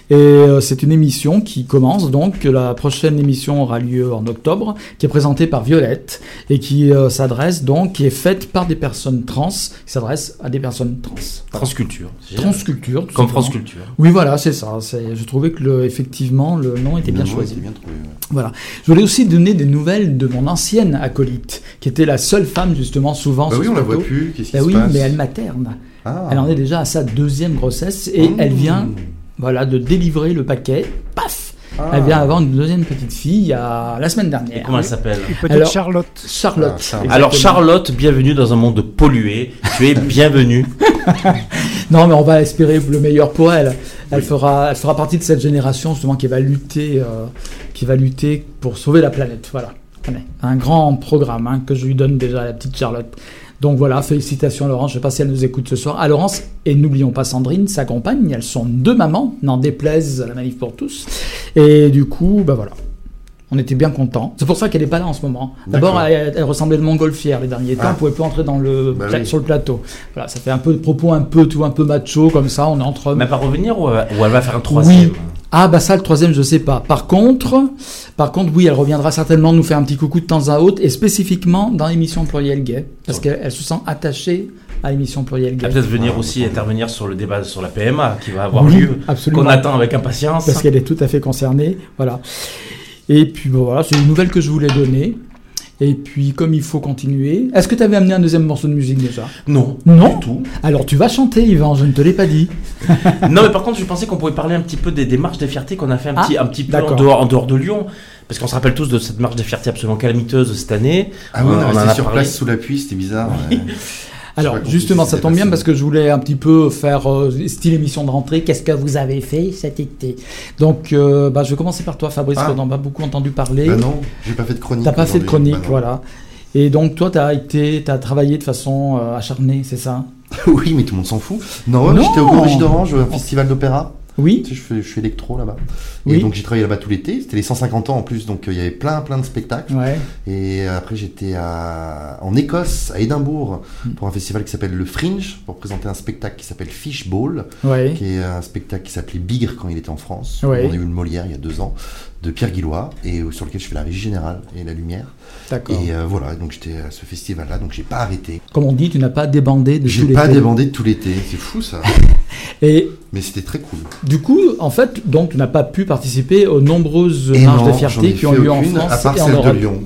Et euh, c'est une émission qui commence donc. La prochaine émission aura lieu en octobre, qui est présentée par Violette et qui euh, s'adresse donc, qui est faite par des personnes trans, qui s'adresse à des personnes trans. Transculture. Transculture. tout Comme. France Culture. Oui, voilà, c'est ça. Je trouvais que le, effectivement le nom était bien choisi. était bien trouvé. ouais. Voilà. Je voulais aussi donner des nouvelles de mon ancienne acolyte, qui était la seule femme justement souvent Bah sur oui, on la voit plus. Qu'est-ce qui Bah se oui, passe mais elle materne. Ah. Elle en est déjà à sa deuxième grossesse et Mmh. elle vient, voilà, de délivrer le paquet. Paf Ah. Elle vient avoir une deuxième petite fille a la semaine Et dernière. comment elle s'appelle? Peut-être Alors- Charlotte. Charlotte. Ah, Charlotte. Alors. Charlotte, bienvenue dans un monde pollué. Tu es bienvenue. Non, mais on va espérer le meilleur pour elle. Elle fera, elle fera partie de cette génération justement qui va lutter, euh, qui va lutter pour sauver la planète. Voilà. Un grand programme hein, que je lui donne déjà à la petite Charlotte. Donc voilà, félicitations à Laurence. Je ne sais pas si elle nous écoute ce soir. À Laurence, et n'oublions pas Sandrine, sa compagne. Elles sont deux mamans, n'en déplaise à la manif pour tous. Et du coup, bah voilà. On était bien contents. C'est pour ça qu'elle n'est pas là en ce moment. D'abord, elle, elle ressemblait de montgolfière les derniers temps. Ah. On pouvait plus entrer dans le, Bah oui. sur le plateau. Voilà, ça fait un peu de propos un peu tout un peu macho comme ça. On est entre. Mais elle va revenir ou, elle- ou elle va faire un troisième Oui. Ah bah ça le troisième je sais pas. Par contre, par contre oui elle reviendra certainement nous faire un petit coucou de temps à autre et spécifiquement dans l'émission Pluriel Gay parce qu'elle elle se sent attachée à l'émission Pluriel Gay. peut-être venir aussi intervenir sur le débat sur la PMA qui va avoir Oui, lieu, qu'on attend avec impatience. parce qu'elle est tout à fait concernée. Voilà. Et puis bon, voilà, c'est une nouvelle que je voulais donner. Et puis, comme il faut continuer, est-ce que tu avais amené un deuxième morceau de musique déjà? Non, Non du tout. Alors, tu vas chanter, Yvan, je ne te l'ai pas dit. non, mais par contre, je pensais qu'on pouvait parler un petit peu des, des marches des fiertés qu'on a fait un Ah, petit, un petit peu en dehors, en dehors de Lyon. Parce qu'on se rappelle tous de cette marche des fiertés absolument calamiteuse cette année. Ah oui, on, est en resté a sur parlé. place sous la pluie, c'était bizarre. ouais. Alors, justement, ça tombe bien parce que je voulais un petit peu faire euh, style émission de rentrée. Qu'est-ce que vous avez fait cet été? Donc, euh, bah, je vais commencer par toi, Fabrice, Ah. qu'on n'a pas beaucoup entendu parler. Bah non, j'ai pas fait de chronique. T'as pas fait de chronique, Bah voilà. Et donc, toi, tu as été, as travaillé de façon euh, acharnée, c'est ça? Oui, mais tout le monde s'en fout. Non, Non. j'étais au Grand Régis d'Orange, un festival d'opéra. Oui Tu sais, je, fais, je suis électro là-bas. Oui. Et donc j'ai travaillé là-bas tout l'été. C'était les 150 ans en plus, donc euh, il y avait plein plein de spectacles. Ouais. Et euh, après j'étais à... en Écosse, à Édimbourg, Hmm. pour un festival qui s'appelle le Fringe, pour présenter un spectacle qui s'appelle Fishball, Ouais. qui est un spectacle qui s'appelait Bigre quand il était en France. Ouais. On a eu une Molière il y a deux ans, de Pierre Guillois, et euh, sur lequel je fais la régie générale et la lumière. D'accord. Et euh, voilà, donc j'étais à ce festival-là, donc j'ai pas arrêté. Comme on dit, tu n'as pas débandé de tout J'ai l'été. pas débandé de tout l'été, c'est fou ça. Et Mais c'était très cool. du coup, en fait, donc, tu n'as pas pu participer aux nombreuses Et marches non, de fierté qui ont lieu en France à part et en celle Europe. de Lyon,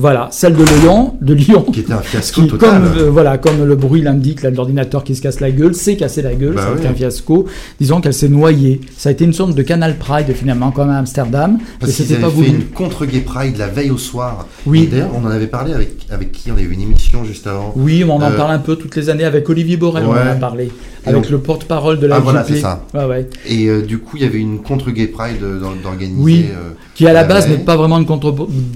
Voilà, celle de Lyon, de Lyon, qui était un fiasco qui, total. comme, euh, voilà, comme le bruit l'indique, l'ordinateur qui se casse la gueule, s'est cassé la gueule, Bah ça a été ouais. un fiasco. Disons qu'elle s'est noyée. Ça a été une sorte de Canal Pride finalement, comme à Amsterdam, Parce qu'ils c'était fait une contre-gay pride la veille au soir. Oui. D'ailleurs, on en avait parlé avec, avec qui? On avait eu une émission juste avant. Oui, on en Euh, parle un peu toutes les années avec Olivier Borel, on en a parlé. Avec donc- le porte-parole de la Ah, voilà, c'est ça. Ouais. Et euh, du coup, il y avait une contre-gay pride euh, d'or- d'organiser. Oui. euh, Qui à la base n'est pas vraiment une contre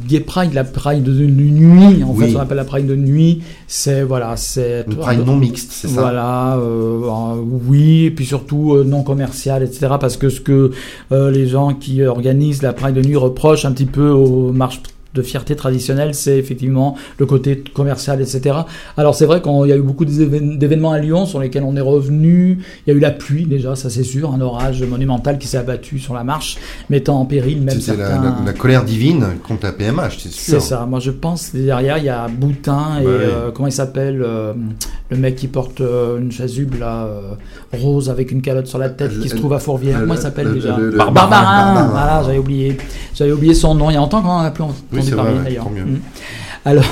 gay pride, la pride de nuit. En Oui. fait, on appelle la pride de nuit. C'est voilà, c'est Une pride non mixte, c'est ça? Voilà, euh, oui, et puis surtout non commercial, etc. Parce que ce que les gens qui organisent la Pride de nuit reprochent un petit peu aux marches de fierté traditionnelles, c'est effectivement le côté commercial, etc. Alors c'est vrai qu'il y a eu beaucoup d'événements à Lyon sur lesquels on est revenu. Il y a eu la pluie déjà, ça c'est sûr, un orage monumental qui s'est abattu sur la marche, mettant en péril même C'était la, certains... la- la colère divine contre la PMH, c'est sûr. C'est ça. Moi, je pense derrière, il y a Boutin et Ouais. euh, comment il s'appelle euh, le mec qui porte euh, une chasuble là, euh, rose avec une calotte sur la tête, qui se trouve à Fourvière. Comment il s'appelle le- déjà Barbarin. Voilà, j'avais oublié. J'avais oublié son nom. Il y a longtemps qu'on en a plus entendu Vrai, ouais, d'ailleurs. Mm. Alors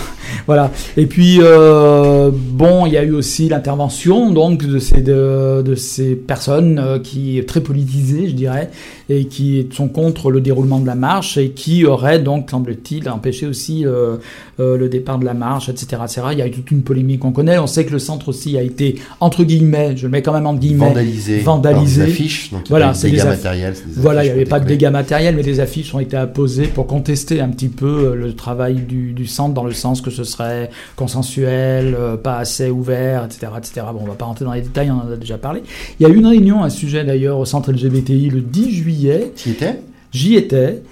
voilà. Et puis euh, bon, il y a eu aussi l'intervention donc de ces de, de ces personnes euh, qui très politisées, je dirais, et qui sont contre le déroulement de la marche et qui auraient donc semble-t-il empêché aussi euh, euh, le départ de la marche, etc., etc. Il y a eu toute une polémique qu'on connaît. On sait que le centre aussi a été entre guillemets, je le mets quand même en guillemets, Vandalisé. Vandalisé. des affiches, donc Voilà, c'est de dégâts des aff- matériels. des voilà, il n'y avait pas de dégâts matériels, mais des affiches ont été apposées pour contester un petit peu le travail du, du centre, dans le sens que ce serait consensuel, euh, pas assez ouvert, etc., etc. Bon, on va pas rentrer dans les détails, on en a déjà parlé. Il y a eu une réunion à ce sujet d'ailleurs au centre LGBTI le 10 juillet. Qui était? J'y étais.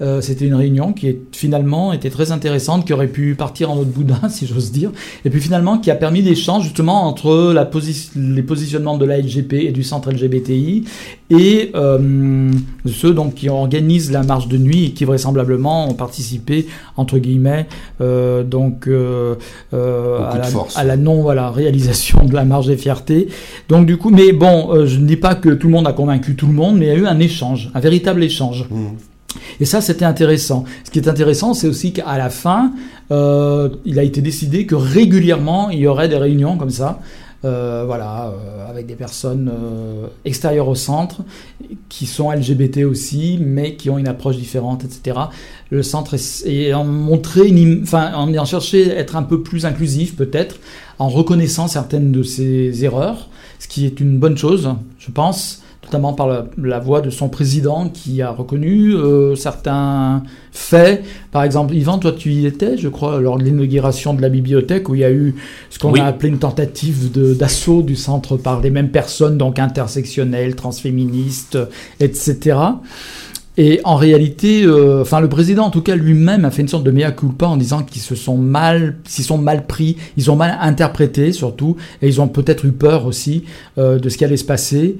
Euh, C'était une réunion qui est, finalement était très intéressante, qui aurait pu partir en autre boudin, si j'ose dire, et puis finalement qui a permis l'échange justement entre la posi- les positionnements de la LGP et du centre LGBTI et euh, ceux donc qui organisent la marche de nuit et qui vraisemblablement ont participé entre guillemets euh, donc à, la, force. à la non voilà réalisation de la marche des fiertés. Donc du coup, mais bon, je ne dis pas que tout le monde a convaincu tout le monde, mais il y a eu un échange, un véritable échange. Mmh. Et ça, c'était intéressant. Ce qui est intéressant, c'est aussi qu'à la fin, euh, il a été décidé que régulièrement, il y aurait des réunions comme ça, euh, voilà, euh, avec des personnes extérieures au centre, qui sont LGBT aussi, mais qui ont une approche différente, etc. Le centre est, en enfin, en ayant à être un peu plus inclusif, peut-être, en reconnaissant certaines de ses erreurs, ce qui est une bonne chose, je pense notamment par la, la voix de son président qui a reconnu euh, certains faits. Par exemple, Yvan, toi tu y étais, je crois, lors de l'inauguration de la bibliothèque où il y a eu ce qu'on Oui. a appelé une tentative d'assaut du centre par les mêmes personnes, donc intersectionnelles, transféministes, etc. Et en réalité, euh, enfin le président en tout cas lui-même a fait une sorte de mea culpa en disant qu'ils se sont mal, s'ils sont mal pris, ils ont mal interprété surtout, et ils ont peut-être eu peur aussi euh, de ce qui allait se passer.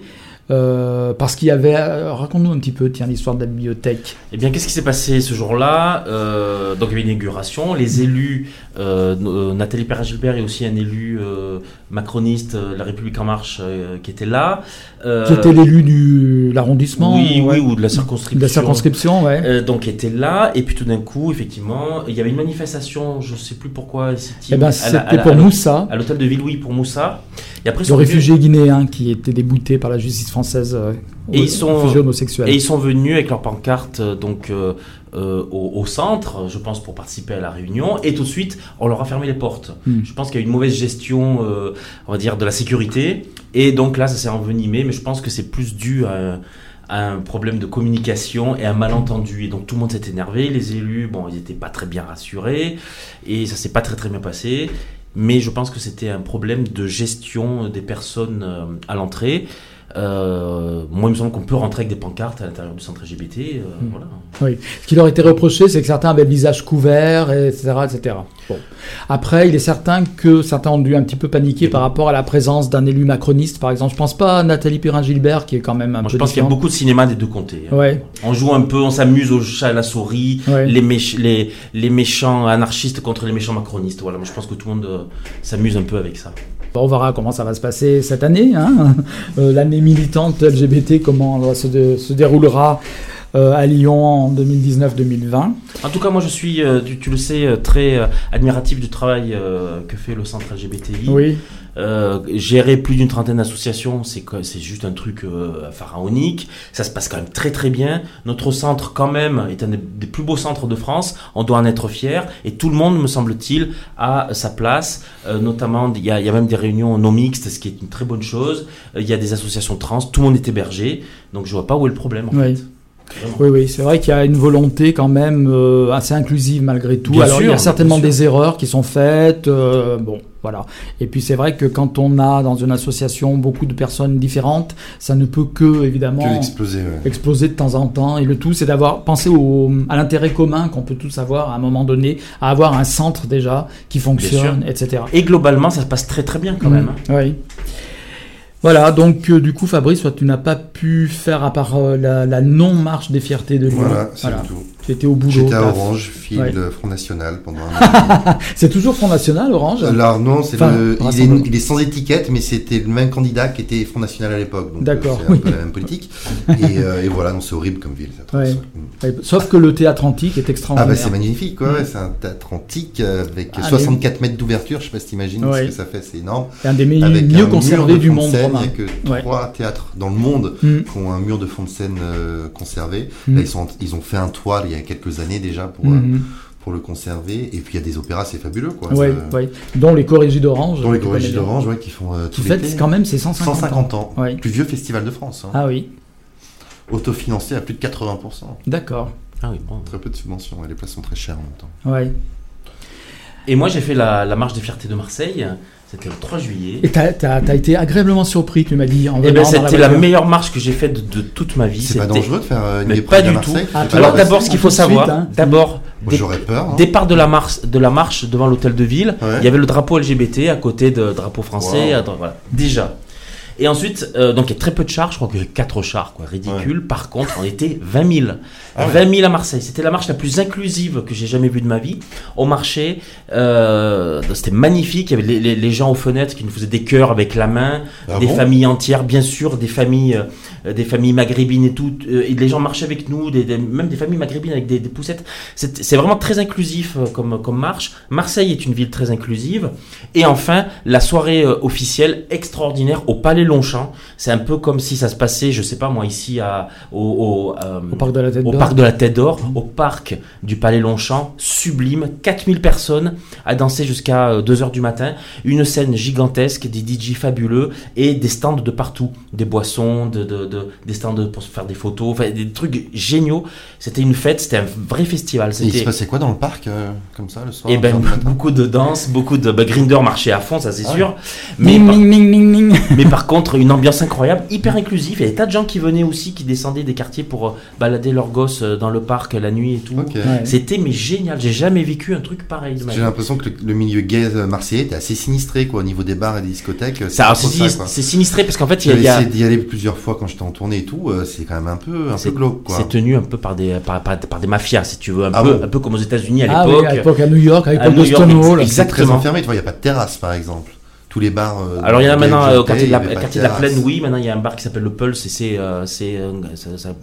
Euh, parce qu'il y avait. euh, Raconte-nous un petit peu, tiens, l'histoire de la bibliothèque. Eh bien, qu'est-ce qui s'est passé ce jour-là Euh, Donc, il y avait une inauguration. Les élus, euh, Nathalie Perrin-Gilbert et aussi un élu macroniste, La République En Marche, qui était là. Qui était l'élu de l'arrondissement Oui, ouais. oui, ou de la circonscription. De la circonscription, ouais. Donc était là et puis tout d'un coup effectivement il y avait une manifestation je sais plus pourquoi Eh à c'était pour à Moussa, à l'hôtel de ville oui pour Moussa et après le réfugié guinéen qui était débouté par la justice française. Euh, Et ils sont- réfugié homosexuel. et ils sont venus avec leur pancarte euh, donc euh, euh, au, au centre je pense pour participer à la réunion et tout de suite on leur a fermé les portes Hmm. je pense qu'il y a eu une mauvaise gestion euh, on va dire de la sécurité et donc là ça s'est envenimé mais je pense que c'est plus dû à à un problème de communication et un malentendu. Et donc tout le monde s'est énervé. Les élus, bon, ils n'étaient pas très bien rassurés et ça s'est pas très très bien passé. Mais je pense que c'était un problème de gestion des personnes à l'entrée. Euh, moi, il me semble qu'on peut rentrer avec des pancartes à l'intérieur du centre LGBT. euh, Mm. voilà. Ce qui leur était reproché, c'est que certains avaient le visage couvert, et etc., etc. Bon. Après, il est certain que certains ont dû un petit peu paniquer par rapport à la présence d'un élu macroniste, par exemple. Je pense pas à Nathalie Perrin-Gilbert, qui est quand même un Moi, peu je pense qu'il y a beaucoup de cinéma des deux côtés. hein. Ouais, On joue un peu, on s'amuse au chat à la souris, ouais. les, méch- les, les méchants anarchistes contre les méchants macronistes. Voilà, moi je pense que tout le monde euh, s'amuse un peu avec ça. On verra comment ça va se passer cette année, hein. Euh, l'année militante LGBT, comment elle se déroulera euh, à Lyon en 2019-2020. En tout cas, moi je suis, euh, tu, tu le sais, euh, très admiratif du travail que fait le centre LGBTI. Oui, gérer plus d'une trentaine d'associations, c'est juste un truc pharaonique. Ça se passe quand même très très bien. Notre centre, quand même, est un des, plus beaux centres de France. On doit en être fier. Et tout le monde, me semble-t-il, a sa place. Notamment, il y, a, il y a même des réunions non mixtes, ce qui est une très bonne chose. Il y a des associations trans. Tout le monde est hébergé. Donc je vois pas où est le problème. En Oui. fait. Oui, oui. C'est vrai qu'il y a une volonté quand même euh, assez inclusive malgré tout. Bien Alors, il y a sûr, certainement sûr. des erreurs qui sont faites. euh, bon, voilà. Et puis, c'est vrai que quand on a dans une association beaucoup de personnes différentes, ça ne peut que, évidemment, Que exploser, ouais. exploser de temps en temps. Et le tout, c'est d'avoir pensé au, à l'intérêt commun qu'on peut tous avoir à un moment donné, à avoir un centre déjà qui fonctionne, etc. Et globalement, ça se passe très très bien quand Mm. même. hein. Oui. Voilà, donc euh, du coup, Fabrice, toi, tu n'as pas pu faire à part euh, la, la non-marche des fiertés de Lyon. Voilà, c'est tout. Tu étais au boulot. J'étais à Orange, fil Ouais. de Front National pendant un an. C'est toujours Front National, Orange? Alors non, c'est Enfin, le, il, est, il est sans étiquette, mais c'était le même candidat qui était Front National à l'époque. donc, D'accord, euh, C'est un oui. peu la même politique. et, euh, et voilà, non, c'est horrible comme ville. Ouais. Mm. Ouais, Sauf que le théâtre antique est Ah extraordinaire. bah c'est magnifique, quoi. Mm. c'est un théâtre antique euh, avec Allez. 64 mètres d'ouverture. Je sais pas si t'imagines ce que ça fait, c'est énorme. C'est un des me- Avec un mieux conservés de du monde scène. Il n'y a que trois théâtres dans le monde Mm. qui ont un mur de fond de scène euh, conservé. Là, ils, sont, ils ont fait un toit il y a quelques années déjà pour, euh, Mhm. pour le conserver. Et puis il y a des opéras, c'est fabuleux, quoi. Ouais, Ça- ouais. Dont les Corrigis d'Orange. Dont les Corrigis d'Orange, ouais, qui font euh, Qui tout fête l'été. quand même ses 150, 150 ans. Ouais. Plus vieux festival de France. Hein. Ah oui, Autofinancé à plus de 80%. d'accord. Ah oui, bon. Très peu de subventions. et les places sont très chères en même temps. Ouais. Et moi, j'ai fait la, la marche des fiertés de Marseille. C'était le 3 juillet. Et t'as as, été agréablement surpris, tu m'as dit. En Eh venant ben, c'était la, meilleure marche que j'ai faite de, de toute ma vie. C'est pas dangereux de faire euh, une Mais épreuve pas à du Ah, pas Alors d'abord, ce qu'il faut tout suite, savoir, hein. d'abord, dé- peur. hein. départ de la marche, de la marche devant l'hôtel de ville, Ouais. il y avait le drapeau LGBT à côté de drapeau français, Wow. à dra- voilà, déjà. Et ensuite, euh, donc il y a très peu de chars, je crois qu'il y a 4 chars, quoi, ridicule. Par contre, on était 20 000. Ah ouais. 20 000 à Marseille. C'était la marche la plus inclusive que j'ai jamais vue de ma vie. On marchait, euh, c'était magnifique. Il y avait les, les- les gens aux fenêtres qui nous faisaient des cœurs avec la main, Ah des bon? familles entières, bien sûr, des familles, euh, des familles maghrébines et tout. euh, et les gens marchaient avec nous, des, des- même des familles maghrébines avec des, des poussettes. C'est vraiment très inclusif euh, comme, comme marche. Marseille est une ville très inclusive. Et enfin, la soirée euh, officielle extraordinaire au Palais Longchamp. C'est un peu comme si ça se passait, je sais pas moi, ici à, au, au, euh, Au parc de la Tête au d'Or. parc de la Tête d'Or, au parc du Palais Longchamp, sublime, 4000 personnes à danser jusqu'à 2h du matin, une scène gigantesque, des DJ fabuleux et des stands de partout, des boissons, de, de- de- des stands pour se faire des photos, enfin des trucs géniaux. C'était une fête, c'était un vrai festival. Et il se C'était passait quoi dans le parc, euh, comme ça, le soir et au ben beaucoup de danse, beaucoup de bah, Grinder marchait à fond, ça c'est Ah sûr. Mais Ning, par, ning, ning. mais par contre, une ambiance incroyable, hyper inclusive. Il y a des tas de gens qui venaient aussi, qui descendaient des quartiers pour euh, balader leurs gosses euh, dans le parc la nuit et tout. Ok. Ouais. C'était mais génial. J'ai jamais vécu un truc pareil J'ai l'impression que le, le milieu gay euh, marseillais était assez sinistré quoi, au niveau des bars et des discothèques. C'est sinistré parce qu'en fait, il y a- a- essayé d'y aller plusieurs fois quand j'étais en tournée et tout. euh, c'est quand même un peu, un peu c'est glauque c'est tenu un peu par des, par, par- par des mafias, si tu veux, un, Ah peu, bon un peu comme aux États-Unis à Ah oui, l'époque. à l'époque à New York, à À l'époque New de York, Stonewall. ex- C'est très Exactement. enfermé. Tu vois, il n'y a pas de terrasse par exemple. Tous les bars. euh, Alors il y en a maintenant euh, au quartier de la, quartier de. Plaine, oui. Maintenant il y a un bar qui s'appelle le Pulse et c'est euh, c'est euh,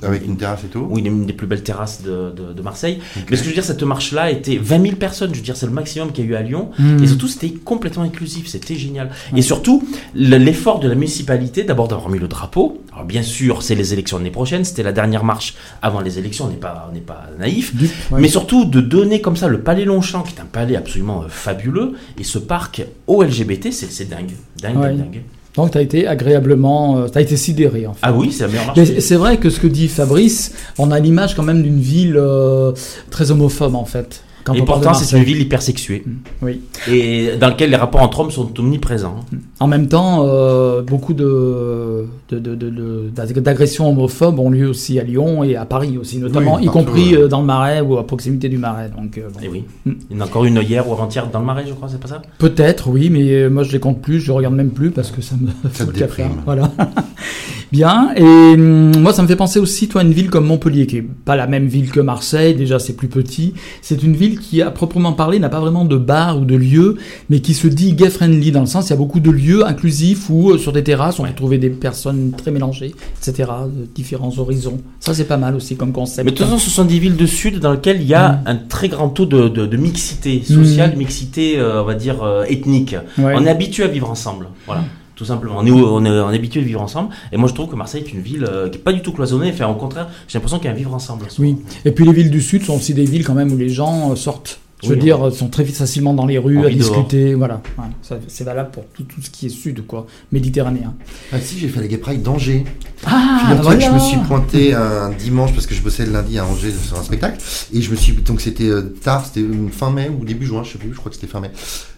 Avec une terrasse et tout. Oui, une des plus belles terrasses de, de- de Marseille. Mais ce que je veux dire, cette marche-là était 20 000 personnes. Je veux dire, c'est le maximum qu'il y a eu à Lyon. Hmm. Et surtout, c'était complètement inclusif. C'était génial. Et surtout, le- l'effort de la municipalité, d'abord d'avoir mis le drapeau. Alors, bien sûr, c'est les élections l'année prochaine. C'était la dernière marche avant les élections. On n'est pas, on n'est pas naïf. Ouais. Mais surtout, de donner comme ça le palais Longchamp, qui est un palais absolument fabuleux, et ce parc au LGBT, c'est c'est dingue. Dingue, Ouais. dingue, dingue. Donc tu as été agréablement, euh, tu as été sidéré en fait. Ah oui, meilleure marche. Mais c'est vrai que ce que dit Fabrice, on a l'image quand même d'une ville euh, très homophobe en fait. Quand Et pourtant, c'est une ville hypersexuée. Oui. Et dans laquelle les rapports entre hommes sont omniprésents. En même temps, euh, beaucoup de, de- de- de- de- d'ag- d'agressions homophobes ont lieu aussi à Lyon et à Paris aussi, notamment, Oui, y compris ouais. euh, dans le Marais ou à proximité du Marais. Donc, euh, bon. Et oui. Mm. Il y en a encore une hier ou avant-hier dans le Marais, je crois, c'est pas ça? Peut-être, oui, mais euh, moi je les compte plus, je regarde même plus parce que ça me Ça cafard. déprime. Voilà. Bien. Et moi, ça me fait penser aussi, toi, à une ville comme Montpellier, qui est pas la même ville que Marseille. Déjà, c'est plus petit. C'est une ville qui, à proprement parler, n'a pas vraiment de bar ou de lieu, mais qui se dit gay friendly dans le sens, il y a beaucoup de lieux inclusifs où euh, sur des terrasses, on peut trouver des personnes très mélangées, etc., de différents horizons. Ça, c'est pas mal aussi comme concept. Mais de toute façon, ce sont des villes de sud dans lesquelles il y a Mm. un très grand taux de, de- de mixité sociale, mixité, euh, on va dire, euh, ethnique. Ouais. On est habitué à vivre ensemble. Voilà. Tout simplement. On est, on, est, habitué à vivre ensemble. Et moi, je trouve que Marseille est une ville euh, qui n'est pas du tout cloisonnée. Enfin, au contraire, j'ai l'impression qu'il y a un vivre ensemble. Oui. Et puis les villes du sud sont aussi des villes quand même où les gens euh, sortent. Je veux Oui, dire, euh, sont très facilement dans les rues à dehors. discuter. Voilà. Voilà. C'est valable pour tout, tout ce qui est sud, quoi. Méditerranéen. Ah si, j'ai fait la Gay Pride d'Angers. Ah, je me suis pointé un dimanche parce que je bossais le lundi à Angers sur un spectacle et je me suis donc c'était euh, tard, c'était fin mai ou début juin, je sais plus, je crois que c'était fin mai.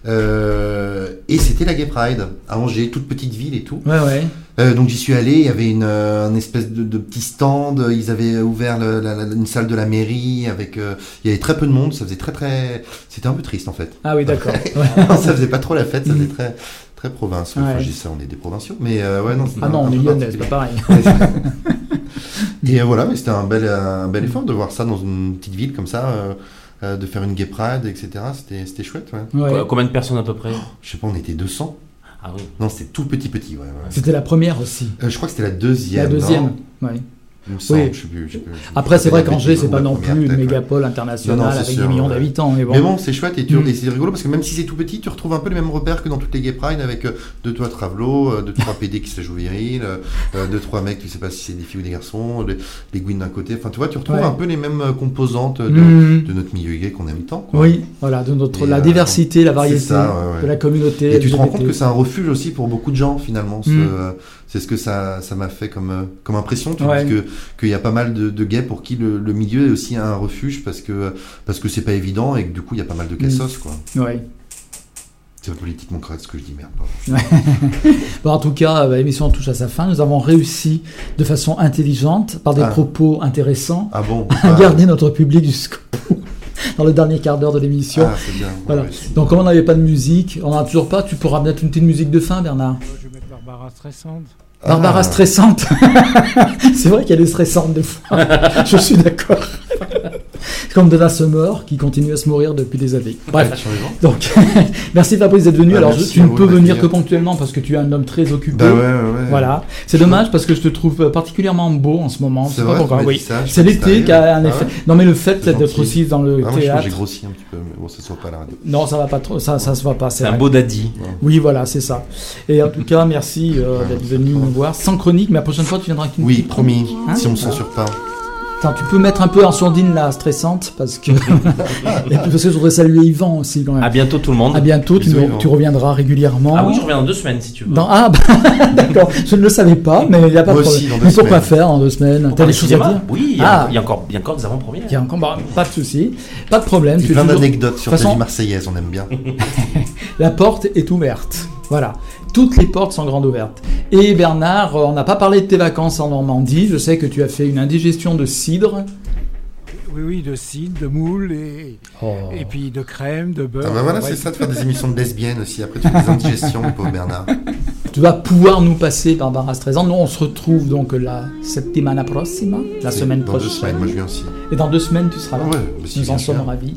Euh, et c'était la Gay Pride à Angers, toute petite ville et tout. Ouais, ouais. Euh, donc j'y suis allé, il y avait une, euh, un espèce de, de petit stand, ils avaient ouvert le- la- la- une salle de la mairie avec, euh, il y avait très peu de monde, ça faisait très très, c'était un peu triste en fait. Ah oui, d'accord. Ouais. ça faisait pas trop la fête, ça faisait Mhm. très très province. Ouais. Enfin, je dis ça, on est des provinciaux, mais euh, ouais non. c'est Ah non, on est lyonnais, c'est pas pareil. Et euh, voilà, mais c'était un bel, un bel effort de voir ça dans une petite ville comme ça, euh, euh, de faire une gay pride, etc. C'était, c'était chouette, ouais. Ouais. Quoi- Combien de personnes à peu près? Je sais pas, on était 200. Ah oui. Non, c'était tout petit, petit, ouais. ouais. C'était la première aussi. Euh, je crois que c'était la deuxième. La deuxième. non? Ouais. Il me semble, Oui. je sais plus, je sais plus, je sais Après, c'est vrai qu'Angers, c'est pas non plus une mégapole internationale Non, non, c'est avec sûr, des millions ouais. d'habitants. Mais bon. Mais bon, c'est chouette et, tu- Mm. et c'est rigolo parce que même si c'est tout petit, tu retrouves un peu les mêmes repères que dans toutes les gay pride avec euh, deux trois travelots, euh, deux trois PD qui se jouent viril, euh, deux trois mecs, tu sais pas si c'est des filles ou des garçons, les, les d'un côté. Enfin, tu vois, tu retrouves Ouais. un peu les mêmes composantes de, Mhm. de notre milieu gay qu'on aime tant. Quoi. Oui, voilà, de notre, Et, la euh, diversité, la variété ça, ouais, de la communauté. Et tu te rends compte que c'est un refuge aussi pour beaucoup de gens finalement. ce- Mm. C'est ce que ça ça m'a fait comme euh, comme impression. Tu Ouais. dis que qu'il y a pas mal de, de gays pour qui le, le milieu est aussi un refuge parce que parce que c'est pas évident et que du coup il y a pas mal de cassos quoi. Ouais. C'est pas politiquement correct ce que je dis merde. pardon. Bon, en tout cas, euh, l'émission touche à sa fin. Nous avons réussi de façon intelligente, par des Ah. propos intéressants, Ah bon. à Ah, garder notre public jusqu'au bout, dans le dernier quart d'heure de l'émission. Ah Voilà. ouais, Donc, comme on n'avait pas de musique, on n'a toujours pas, tu pourras mettre une petite musique de fin, Bernard. Barbara stressante. Barbara Ah. stressante. c'est vrai qu'elle est stressante des fois. Je suis d'accord. Comme Donna Summer, qui continue à se mourir depuis des années. Bref. Donc, merci Fabrice d'être venu. Ah, Alors, tu ne peux venir que ponctuellement parce que tu es un homme très occupé. Bah ouais ouais ouais. Voilà. C'est dommage parce que je te trouve particulièrement beau en ce moment. C'est pas pourquoi. Oui. C'est l'été qui a un effet. Ah ouais non, mais le fait C'est d'être aussi dans le Ah, théâtre. j'ai grossi un petit peu mais bon ça se voit pas à la radio. Non, ça va pas trop. Ça, ça se voit pas. C'est C'est un beau daddy. Oui, voilà, c'est ça. Et en tout cas, merci euh, d'être venu nous voir sans chronique. Mais la prochaine fois, tu viendras avec une Oui promis. Hein si on me censure pas. Attends, tu peux mettre un peu en sourdine la stressante parce que. Et puis parce que je voudrais saluer Yvan aussi quand même. À bientôt tout le monde. À bientôt, tu, reviendras régulièrement. Ah oui, je reviens dans deux semaines si tu veux. Dans- Ah, bah, d'accord, je ne le savais pas, mais il n'y a pas Moi de aussi, problème. deux mais pourquoi faire en deux semaines T'as des choses à dire Oui, il y, a, Ah. il y a encore, il y a encore des avant-premières. Il y a encore, bah, pas de souci, pas de problème. Tu plein toujours- d'anecdotes sur toute vie façon- marseillaise, on aime bien. La porte est ouverte. Voilà, toutes les portes sont grandes ouvertes. Et Bernard, on n'a pas parlé de tes vacances en Normandie. Je sais que tu as fait une indigestion de cidre. Oui, oui, de cidre, de moule et, Oh. et puis de crème, de beurre. Ah bah voilà, Ouais. c'est ça de faire des émissions de lesbiennes aussi. Après, toutes les indigestions, le pauvre Bernard. Tu vas pouvoir nous passer Barbara Streisand. Nous, on se retrouve donc la settimana prossima, la semaine Dans deux prochaine. semaines, moi je viens aussi. Et dans deux semaines, tu seras là. Ouais, bah si, Nous en sommes ravis.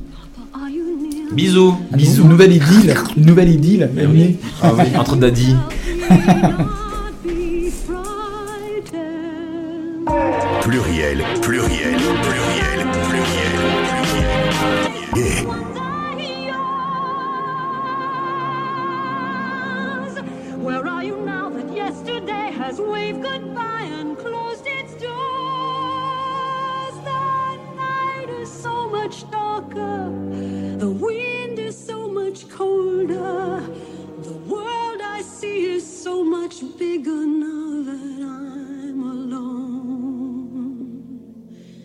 Bisous. Ah, Une nouvelle idylle. Nouvelle idylle. Eh oui. Ah oui. Entre daddy. Pluriel, pluriel, pluriel, pluriel, pluriel. Gay. Where are you now that yesterday has waved goodbye? begun.